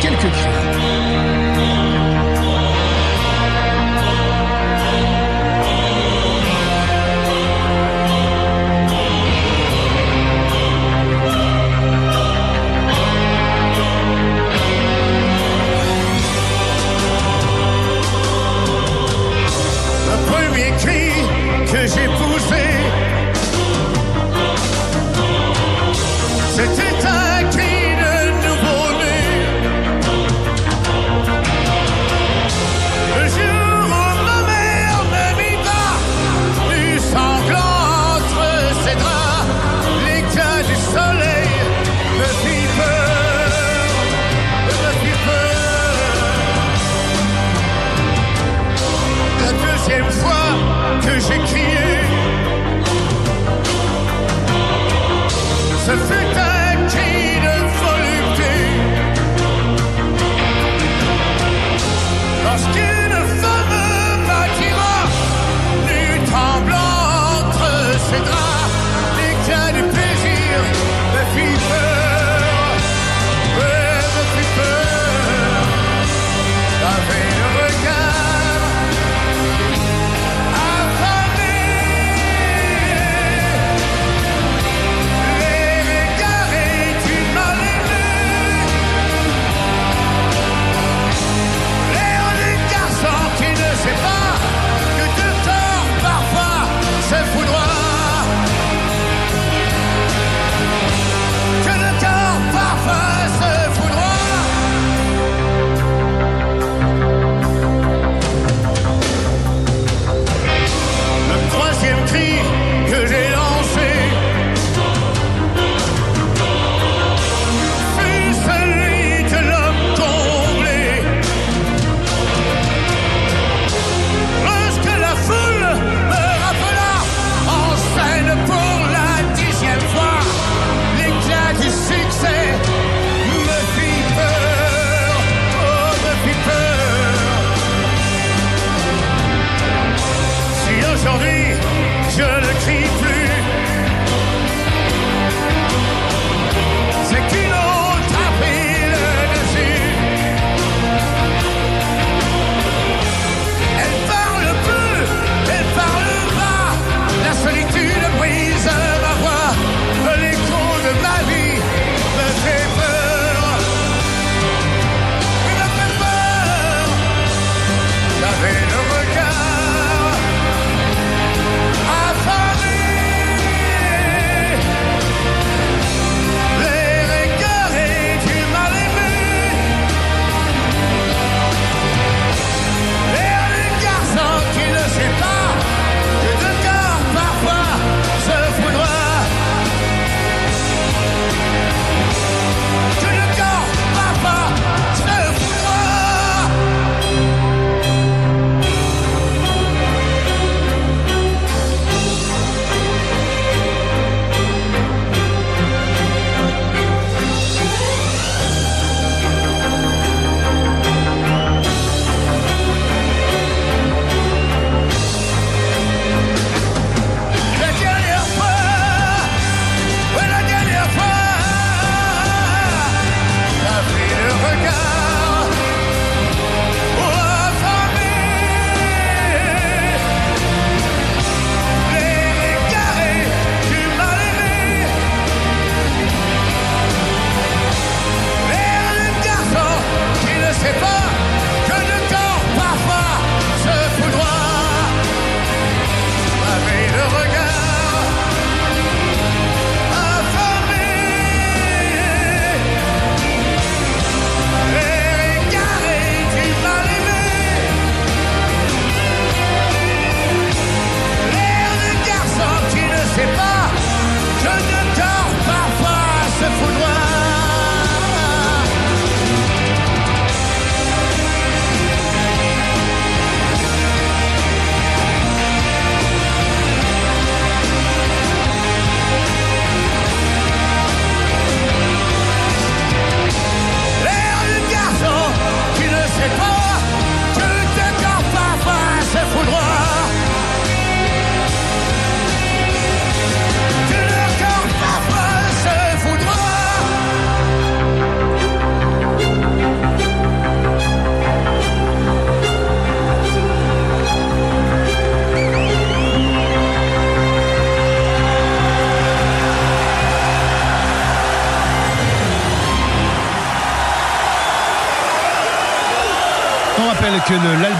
[SPEAKER 3] quelques cris.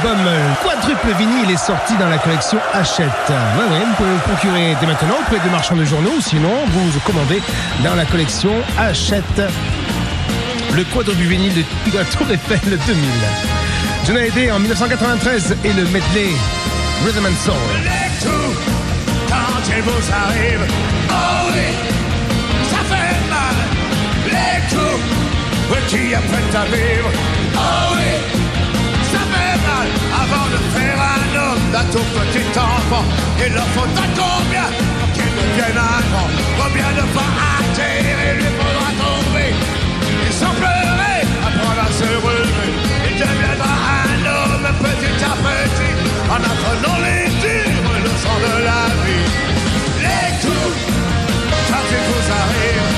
[SPEAKER 1] L'album quadruple vinyle est sorti dans la collection Hachette. Vous pouvez le procurer dès maintenant auprès des marchands de journaux ou sinon vous vous commandez dans la collection Hachette. Le quadruple vinyle de la Tour Eiffel 2000. John Hallyday en 1993 et le medley Rhythm and Soul.
[SPEAKER 3] Quand il vous arrive, oh oui, ça fait mal. Les coups, de faire un homme d'un tout petit enfant, il leur faudra combien qu'il devienne un grand. Combien de fois à terre il lui faudra tomber. Sans pleurer, apprendre à se relever. Il deviendra un homme petit à petit. En apprenant les dures leçons de la vie. Les coups, il vous arrive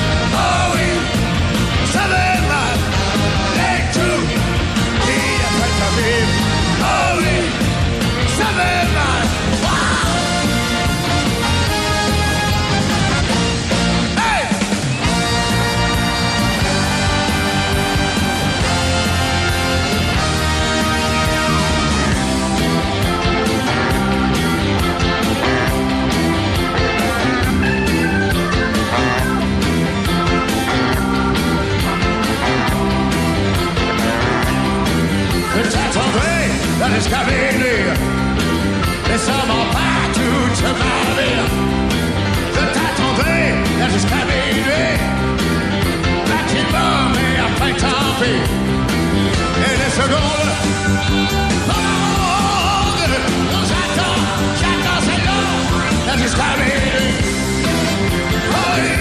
[SPEAKER 3] T'attendrai dans l'escalier Et ça va pas toute ma vie Je t'attendrai dans l'escalier Bâtiment mais après tant pis. Et les secondes Secondes On j'attends, j'attends c'est long Oh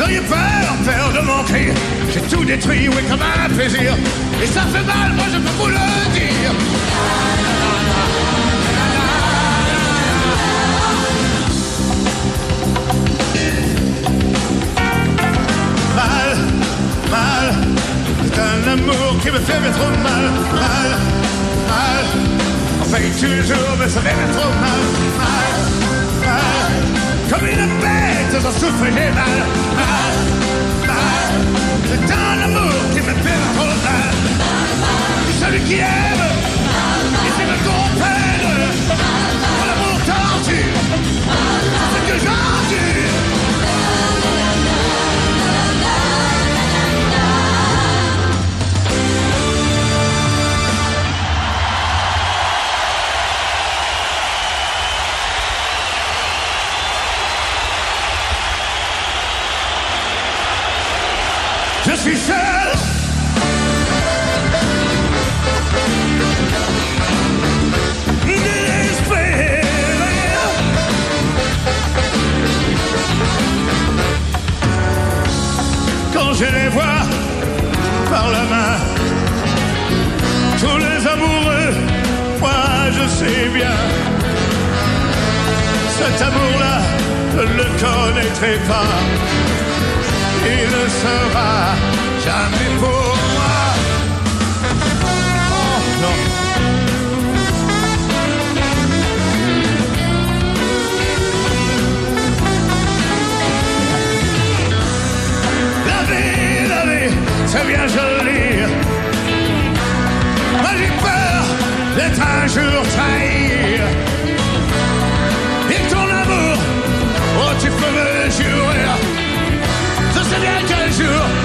[SPEAKER 3] Vous auriez peur, peur de cri. J'ai tout détruit, oui, comme un plaisir. Et ça fait mal, moi je peux vous le dire. Mal, mal, c'est un amour qui me fait trop mal. Mal, mal, on paye toujours, mais ça fait trop. Mal, mal, comme une bête, j'en souffre et j'ai mal. Mal, mal, c'est un amour qui me fait mal. Celui qui aime, et qui me comprenne, mon amour c'est ce que. suis seul. Quand je les vois par la main, tous les amoureux, moi je sais bien, cet amour-là, je ne le connaîtrai pas il ne sera jamais pour moi. Oh non. La vie, la vie, c'est bien joli. Moi j'ai peur d'être un jour trahi. Et ton amour, oh tu peux me jurer. 企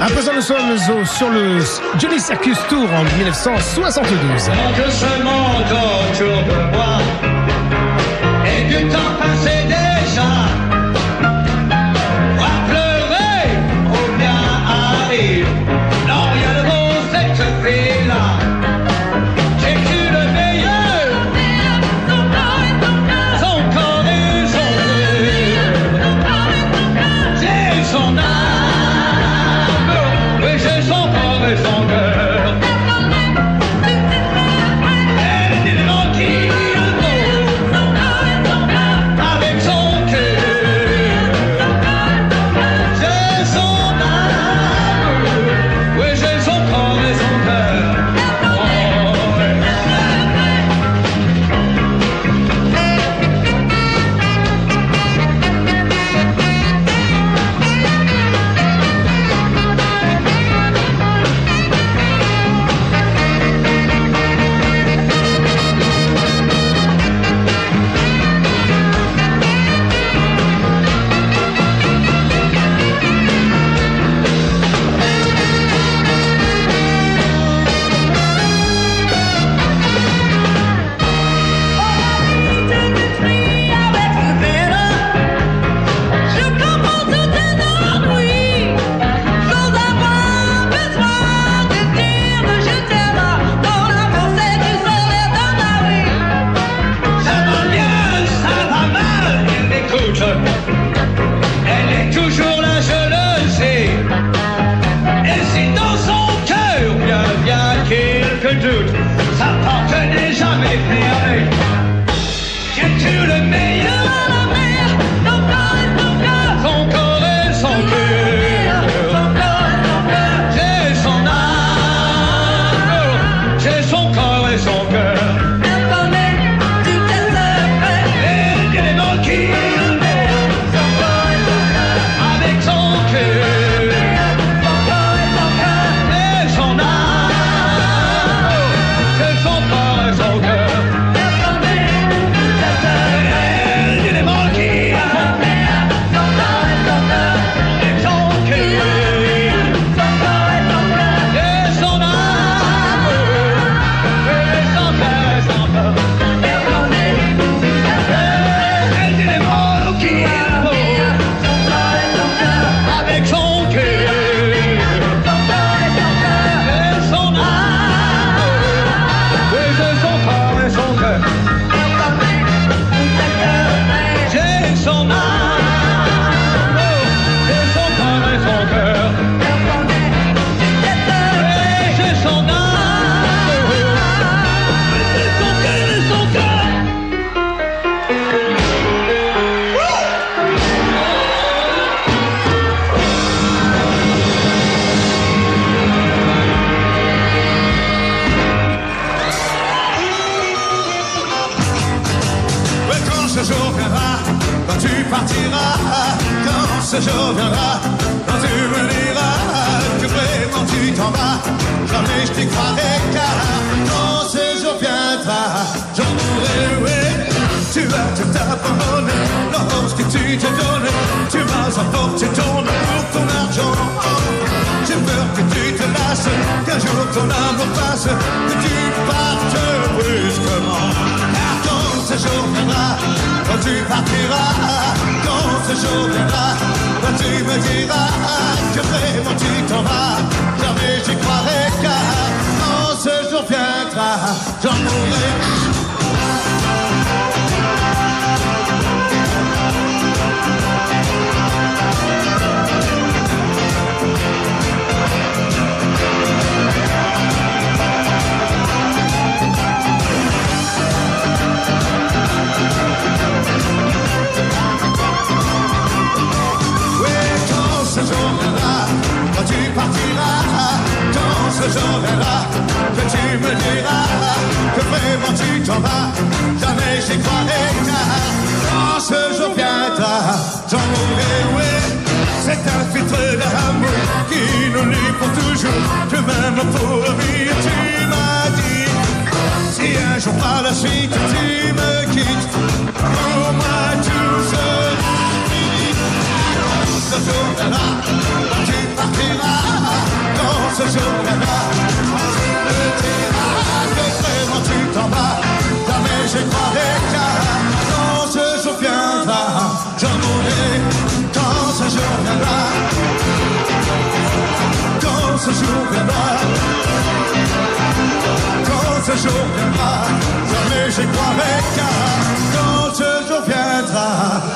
[SPEAKER 1] À présent, nous sommes au, sur le Johnny Circus Tour en 1972.
[SPEAKER 4] Et que seulement d'autres jours de moi et du temps passé.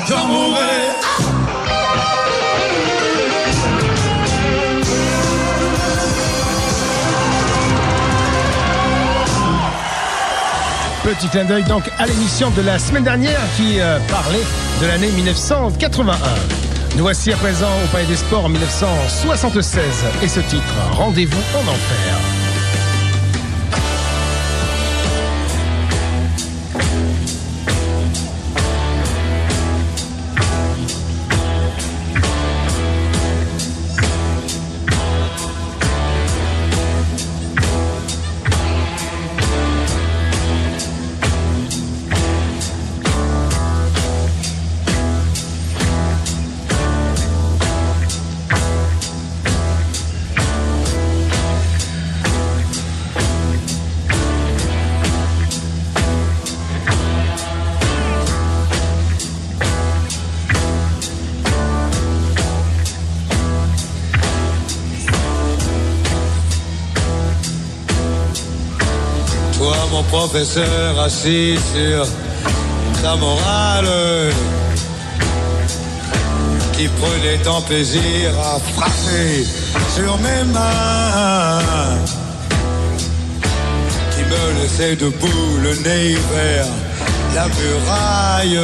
[SPEAKER 9] J'en mourrai.
[SPEAKER 1] Petit clin d'œil donc à l'émission de la semaine dernière qui euh, parlait de l'année 1981. Nous voici à présent au Palais des Sports en 1976 et ce titre, Rendez-vous en enfer.
[SPEAKER 2] Professeur, assis sur ta morale, qui prenait tant plaisir à frapper sur mes mains, qui me laissait debout le nez vers la muraille.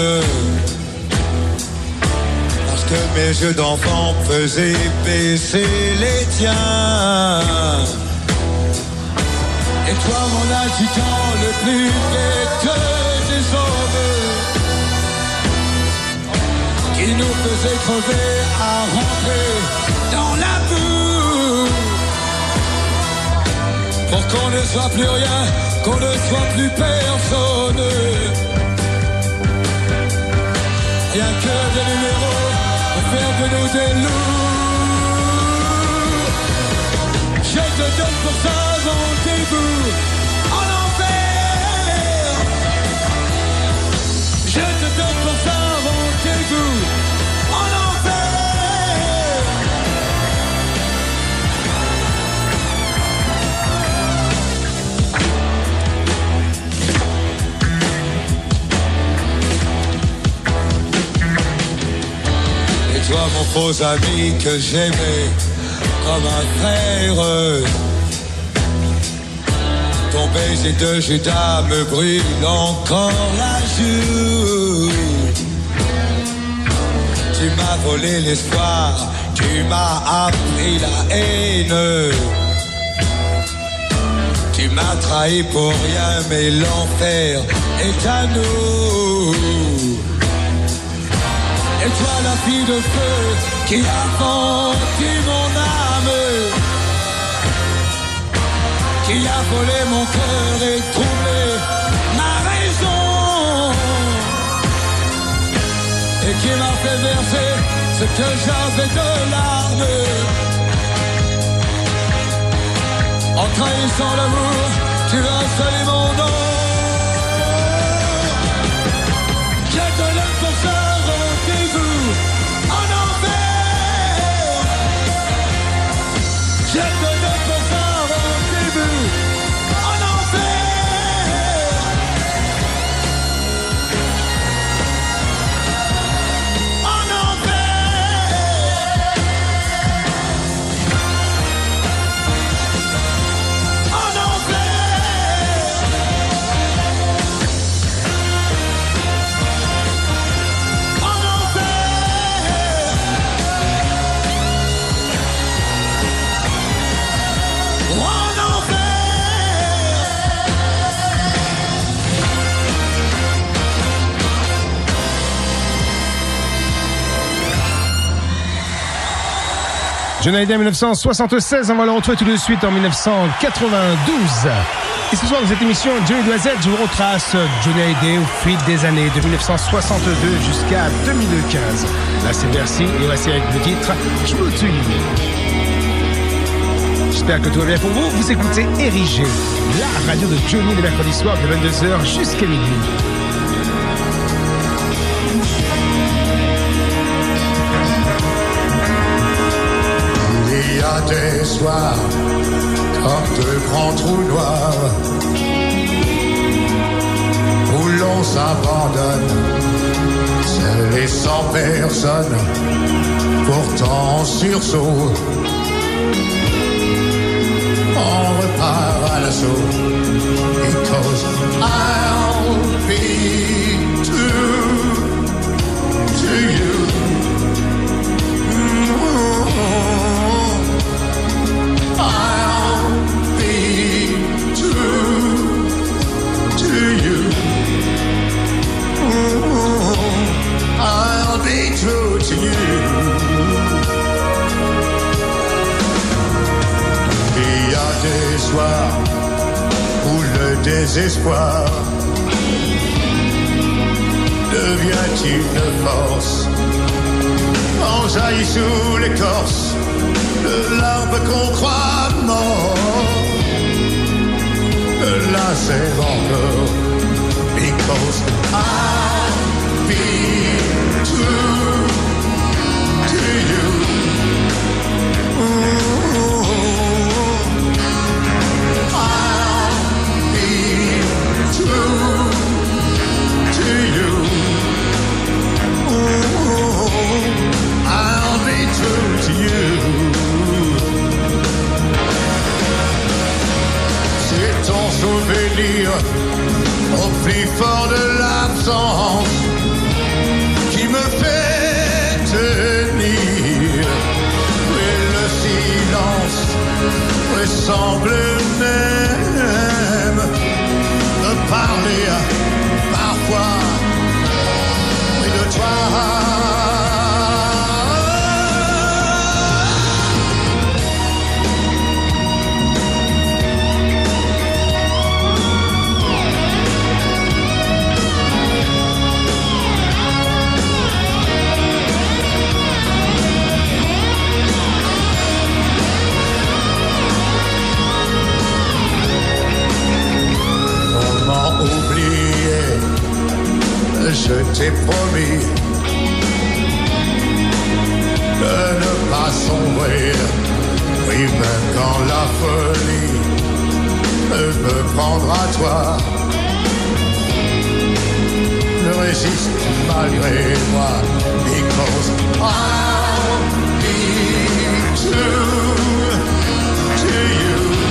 [SPEAKER 2] Parce que mes yeux d'enfant faisaient baisser les tiens. Et toi, mon adjudant, le plus bête des hommes, qui nous faisait crever à rentrer dans la boue. Pour qu'on ne soit plus rien, qu'on ne soit plus personne. Rien que des numéros pour faire de nous des loups. Toi, mon faux ami que j'aimais comme un frère. Ton baiser de Judas me brûle encore la joue. Tu m'as volé l'espoir, tu m'as appris la haine. Tu m'as trahi pour rien, mais l'enfer est à nous. Et toi la fille de feu qui a vendu mon âme. Qui a volé mon cœur et troublé ma raison. Et qui m'a fait verser ce que j'avais de larmes. En trahissant l'amour, tu as scellé mon nom
[SPEAKER 1] John Hallyday 1976, on va le retrouver tout de suite en 1992. Et ce soir dans cette émission Johnny Doisette, je vous retrace Johnny Hallyday au fil des années de 1962 jusqu'à 2015. Là c'est Bercy et voici avec le titre True to You. J'espère que tout va bien pour vous. Vous écoutez Érigé, la radio de Johnny le mercredi soir de 22h jusqu'à minuit.
[SPEAKER 3] Des soirs comme de grands trous noirs où l'on s'abandonne seul et sans personne, pourtant en sursaut. On repart à l'assaut because I'll be true to you. Il y a des soirs où le désespoir devient une force enjaillit sous l'écorce de l'arbre qu'on croit mort. Là c'est encore because I'll C'est ton souvenir au plus fort de l'absence qui me fait tenir. Et le silence me semble même de parler parfois près de toi. Je t'ai promis de ne pas sombrer. Oui, même quand la folie me prendra à toi. Ne résiste malgré moi, because I'll be true to you.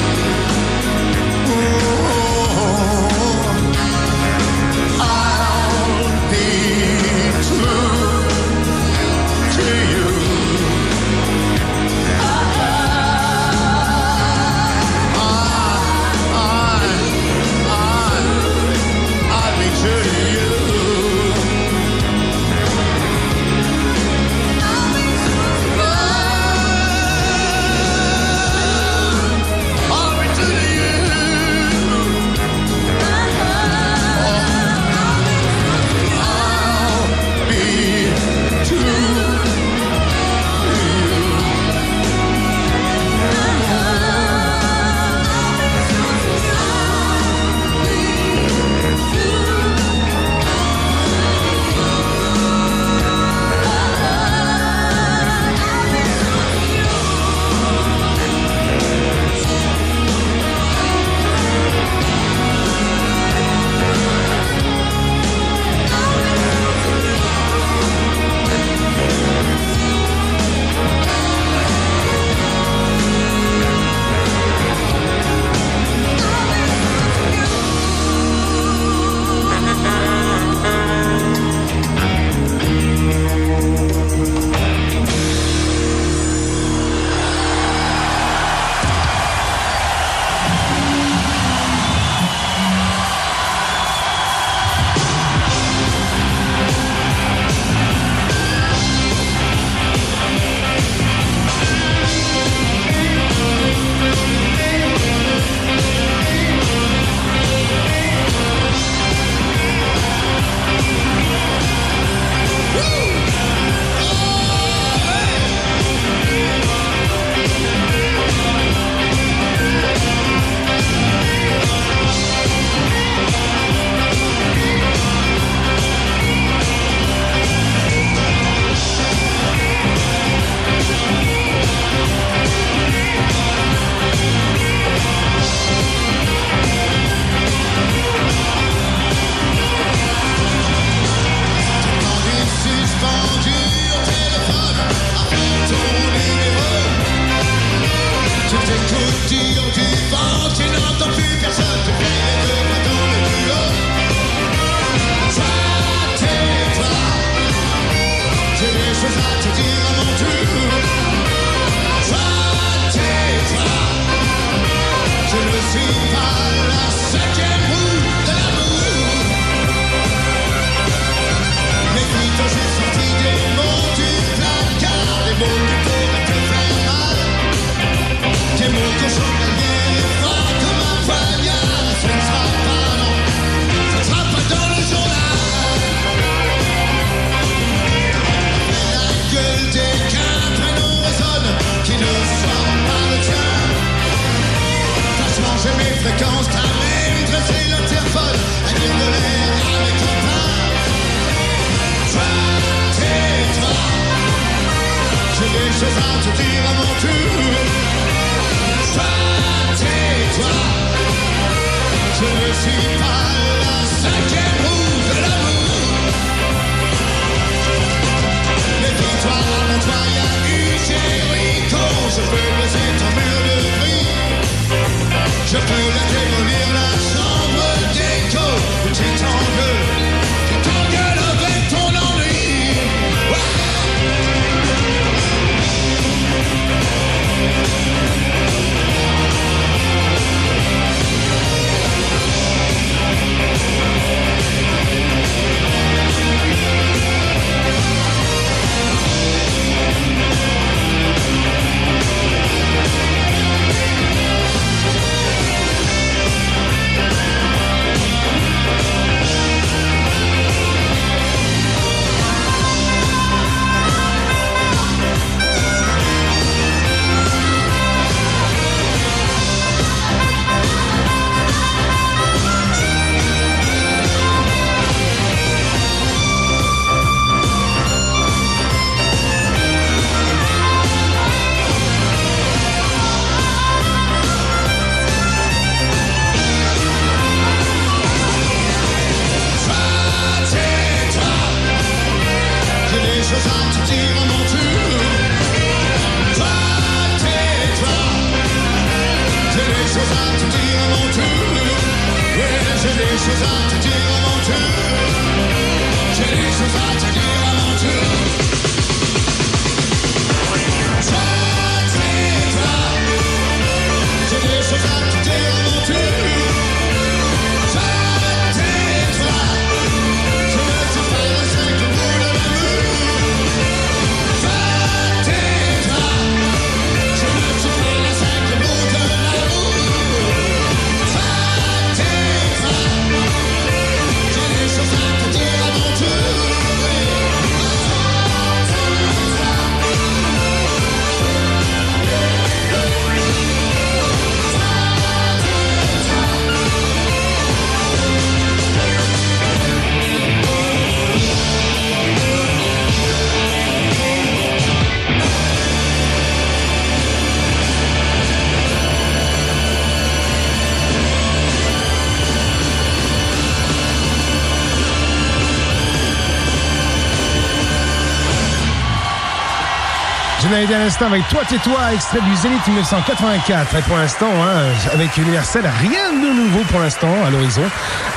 [SPEAKER 10] À
[SPEAKER 1] l'instant avec Toi et toi, extrait du Zénith 1984. Et pour l'instant, hein, avec Universal, rien de nouveau pour l'instant à l'horizon.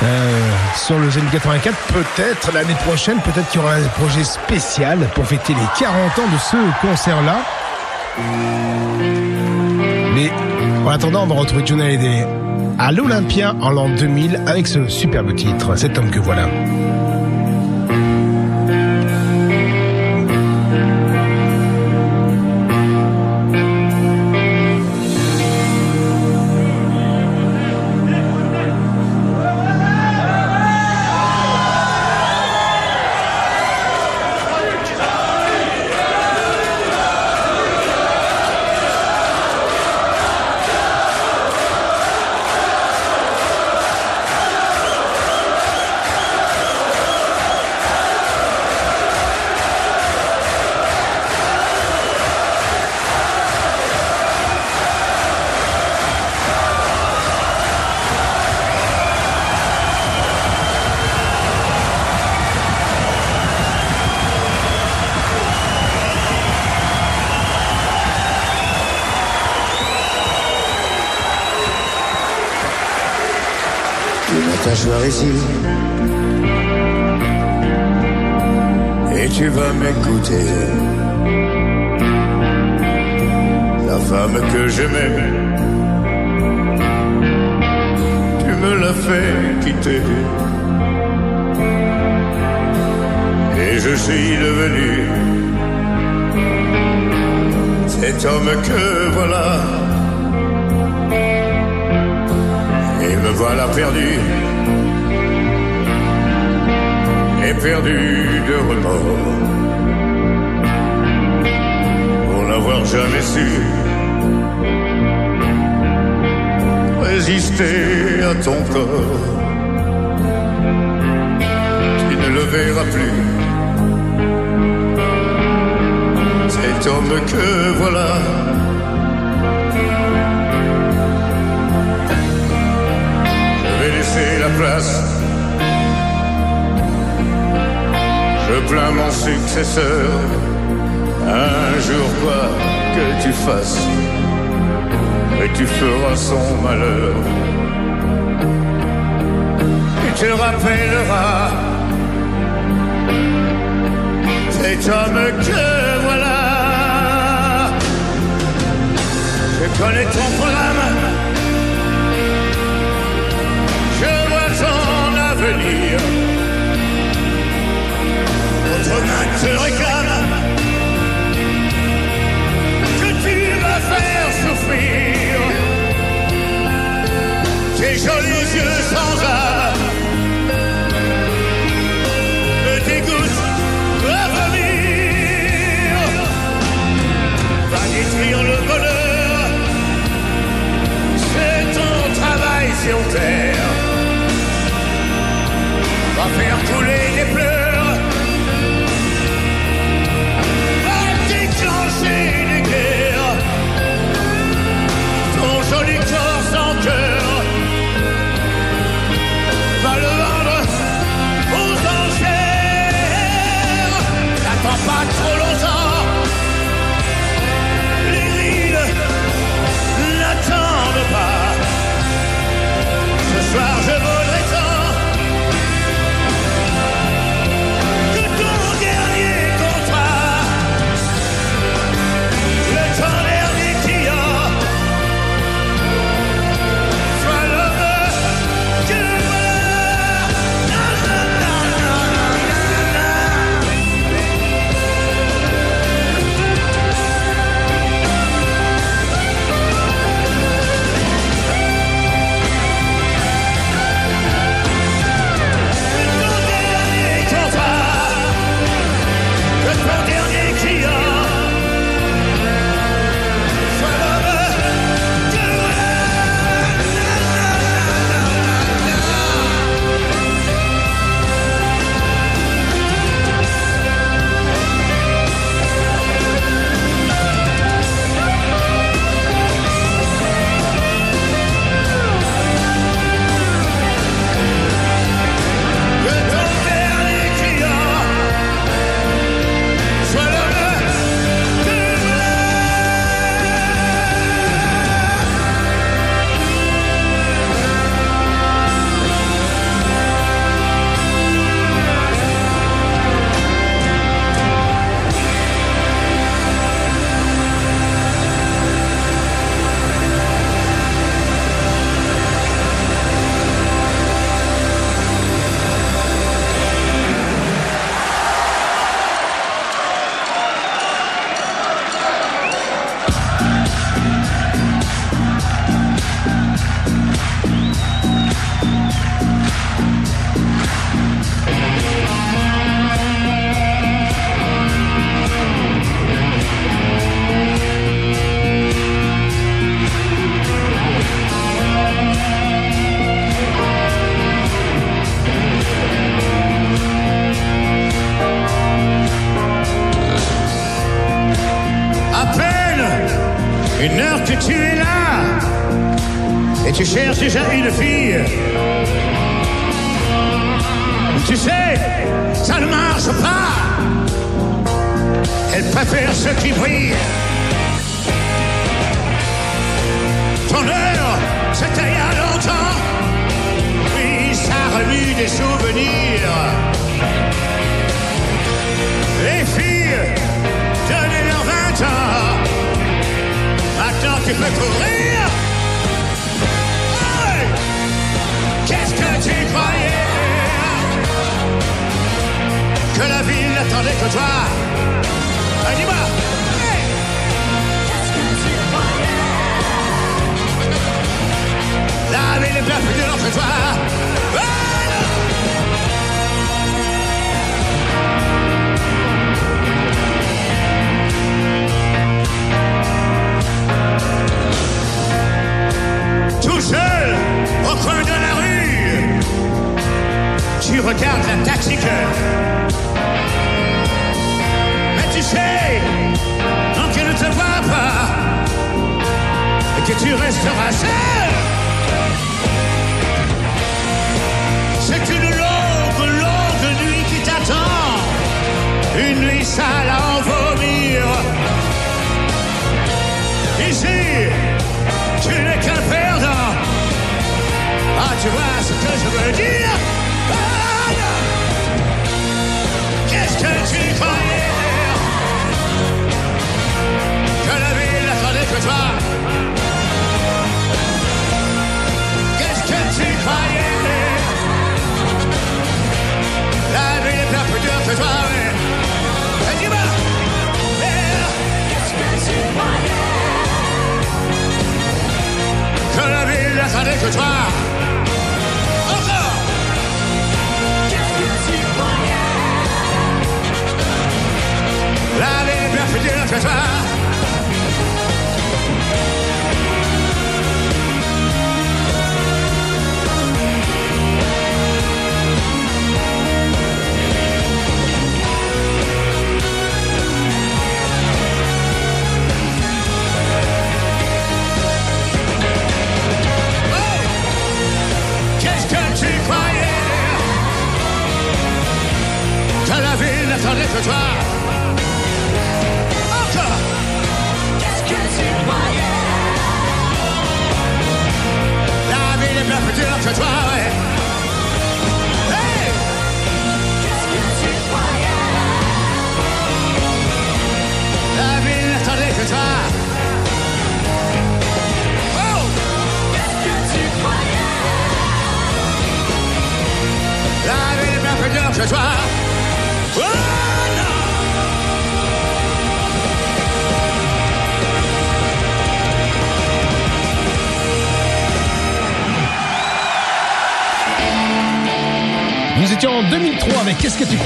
[SPEAKER 1] Euh, sur le Zénith 84, peut-être l'année prochaine, peut-être qu'il y aura un projet spécial pour fêter les 40 ans de ce concert-là. Mais en attendant, on va retrouver John Hallyday à l'Olympia en l'an 2000 avec ce superbe titre, cet homme que voilà.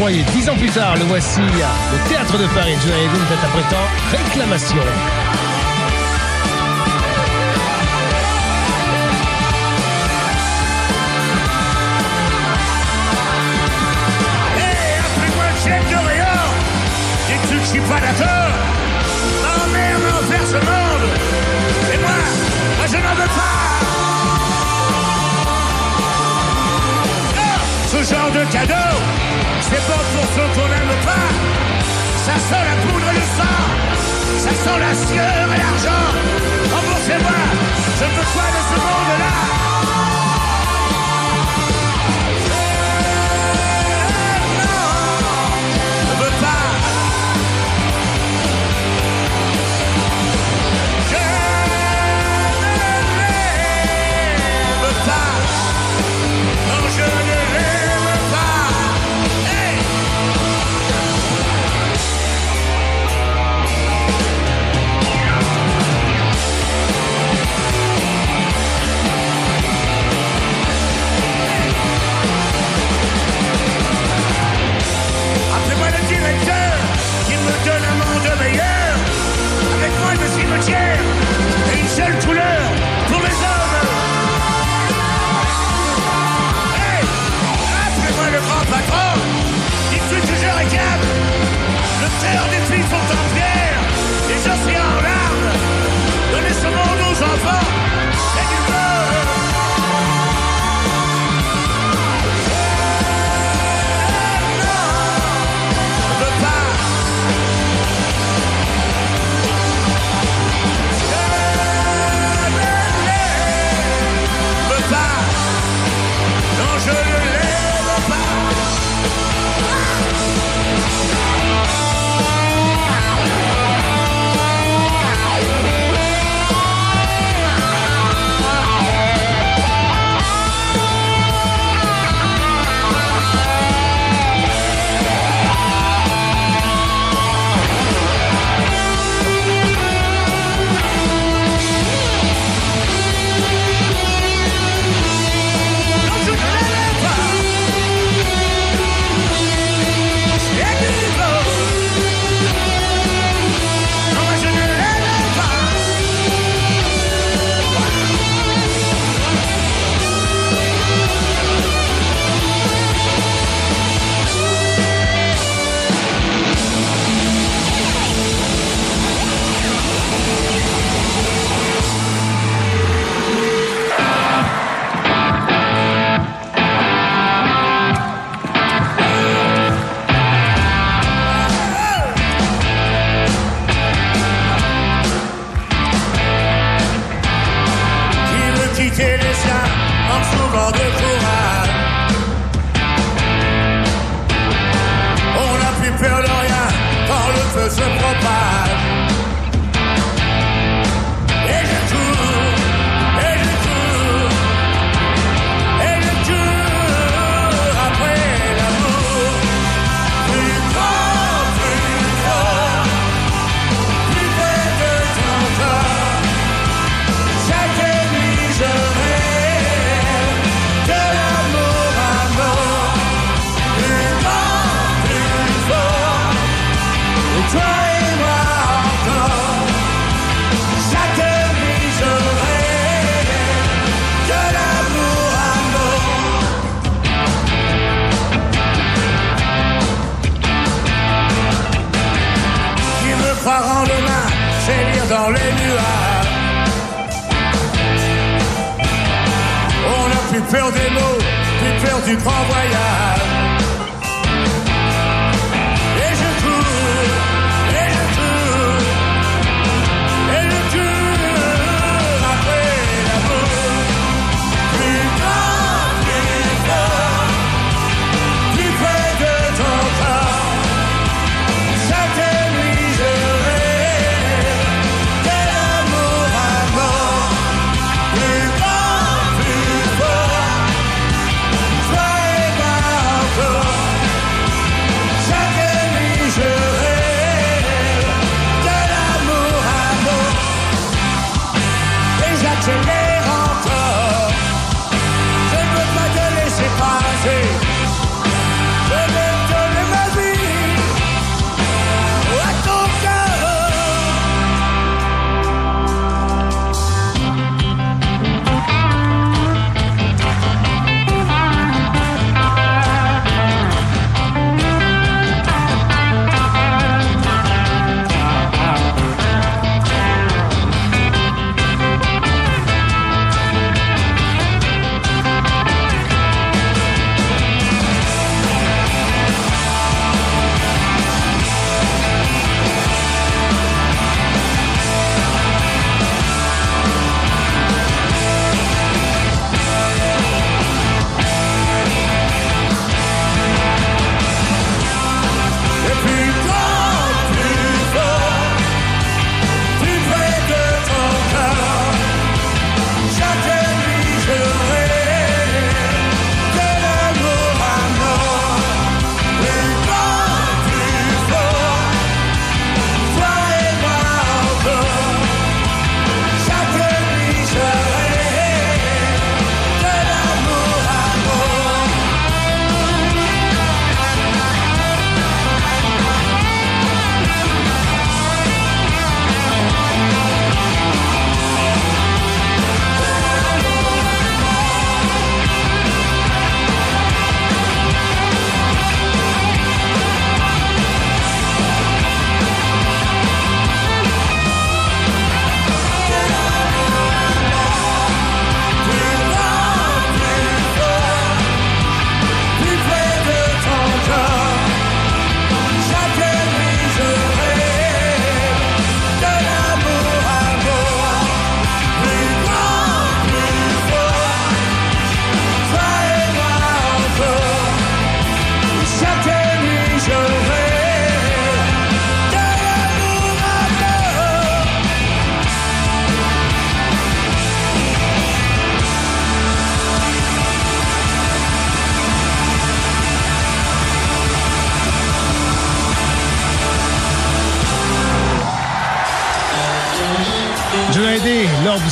[SPEAKER 1] Voyez, dix ans plus tard, le voici, le Théâtre de Paris, Johnny Hallyday interprétant Réclamation.
[SPEAKER 3] Hey, appelez-moi le chef de Réa Dites que je suis pas d'accord M'emmerde en faire ce monde. Et moi, moi je n'en veux pas. Ah, ce genre de cadeau sent la poudre et le sang, ça sent la sueur et l'argent. Remboursez-moi, je veux quoi de ce monde-là?
[SPEAKER 11] directeur qui me donne un monde meilleur. Avec moi, le cimetière et une seule couleur pour les hommes. Hey, appelez-moi le grand patron. Il fut toujours câble Le cœur des filles sont en pierre, les océans en larmes. Donnez
[SPEAKER 3] ce monde aux enfants.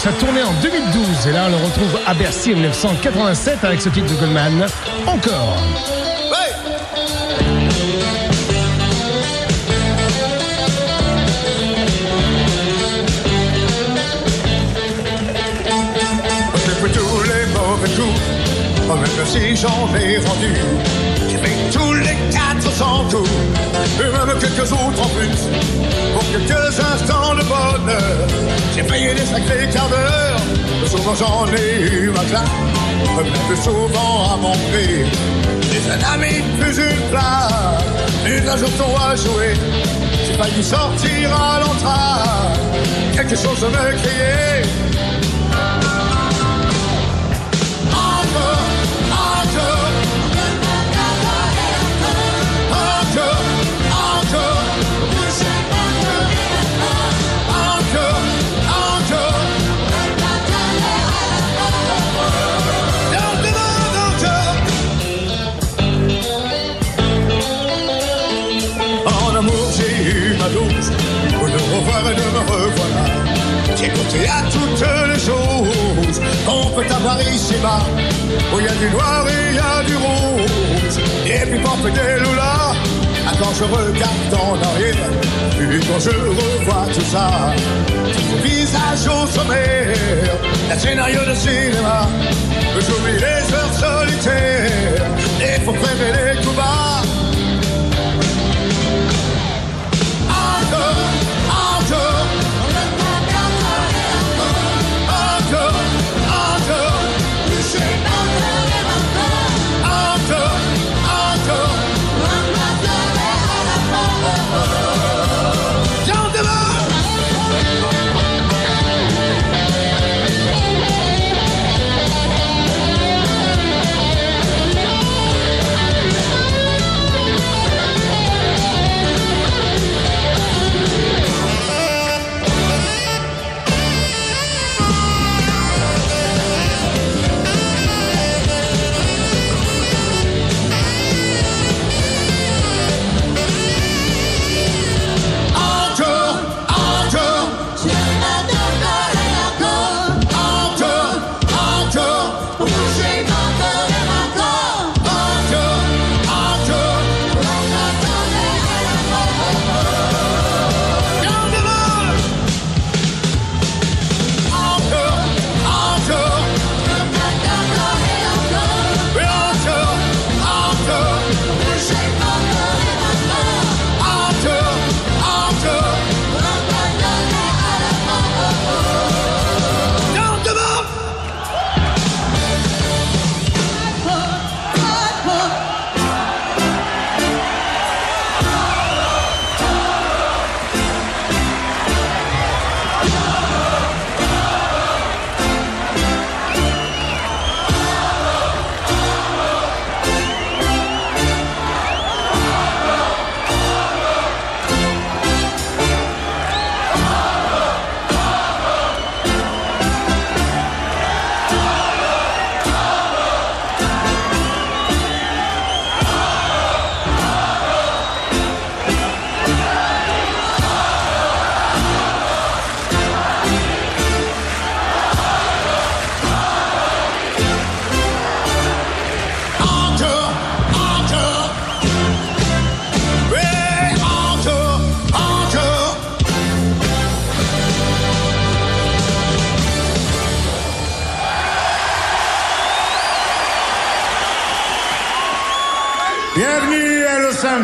[SPEAKER 3] sa tournée en 2012. Et là, on le retrouve à Bercy en 1987 avec ce titre de Goldman, Encore.
[SPEAKER 12] Tous les mauvais tous les quatre s'en courent, et même quelques autres en plus. Pour quelques instants de bonheur, j'ai payé des sacrés quarts d'heure. Souvent j'en ai eu ma claque, comme plus souvent à mon prix. Les un ami, plus une place, une un jour à jouer. J'ai failli sortir à l'entrée, quelque chose me criait. Pour le revoir et
[SPEAKER 3] le revoilà. J'ai compté à toutes les choses qu'on peut avoir ici bas. Où il y a du noir et il y a du rose. Et puis porte des loulas. Ah, quand je regarde en arrière, puis quand je revois tout ça, tout visage au sommet, la scénario de cinéma, j'oublie les heures solitaires, et faut prévenir les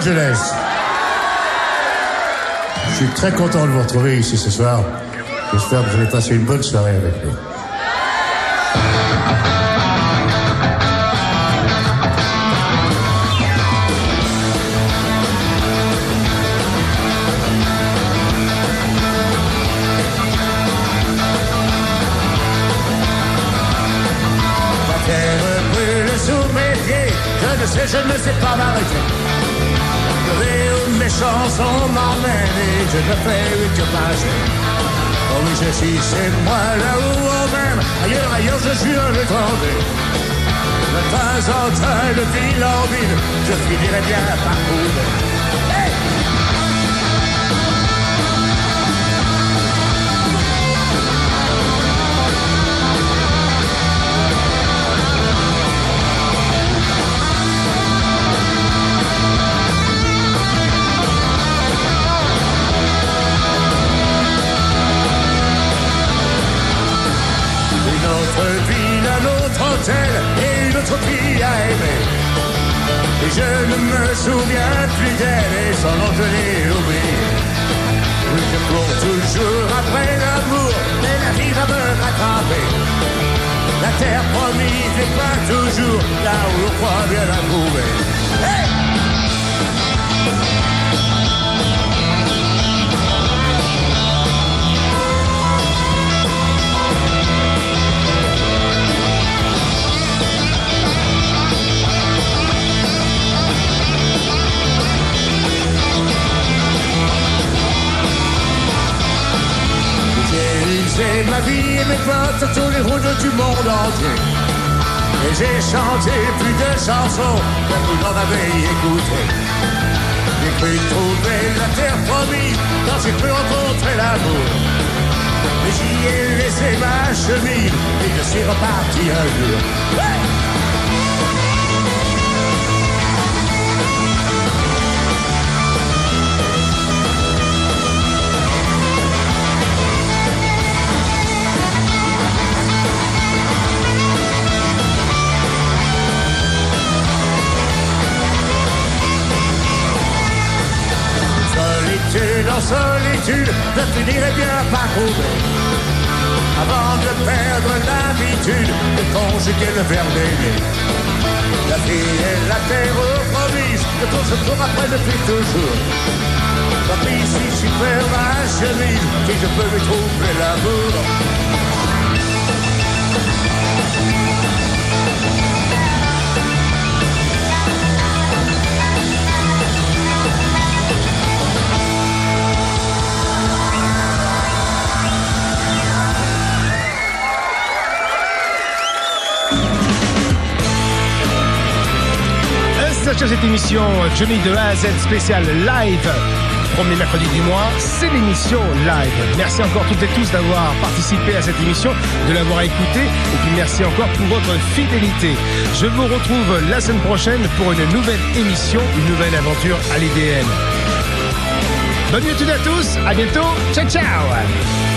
[SPEAKER 13] Je suis très content de vous retrouver ici ce soir. J'espère que vous allez passer une bonne soirée avec nous. Je ne sais, pas mes chansons m'emmènent et je ne fais que passer. Oh oui, je suis, c'est moi là où on m'aime. Ailleurs, ailleurs, je suis un étranger. De temps en temps, de ville en ville, je finirai bien par trouver. Je ne me souviens plus d'elle et son nom oublié. Je cours toujours après l'amour, mais la vie va me rattraper. La terre promise n'est pas toujours là où on croit bien la trouver. Vie potes sur tous les routes du monde entier. Et j'ai chanté plus de chansons que vous n'en avez écouté. J'ai cru trouver la terre promise quand j'ai pu rencontrer l'amour. Mais j'y ai laissé
[SPEAKER 3] ma chemise et je suis reparti un jour. Solitude je finirai bien par trouver. Avant de perdre l'habitude de conjuguer le verbe aimer. La vie et la terre aux promises, je cours, je cours après depuis toujours. Tant pis si je perds ma chemise, si je peux lui trouver l'amour.
[SPEAKER 1] Sachez cette émission Johnny de A à Z spécial live. Premier mercredi du mois, c'est l'émission live. Merci encore toutes et tous d'avoir participé à cette émission, de l'avoir écoutée, et puis merci encore pour votre fidélité. Je vous retrouve la semaine prochaine pour une nouvelle émission, une nouvelle aventure à l'IDN. Bonne nuit à tous, à bientôt, ciao ciao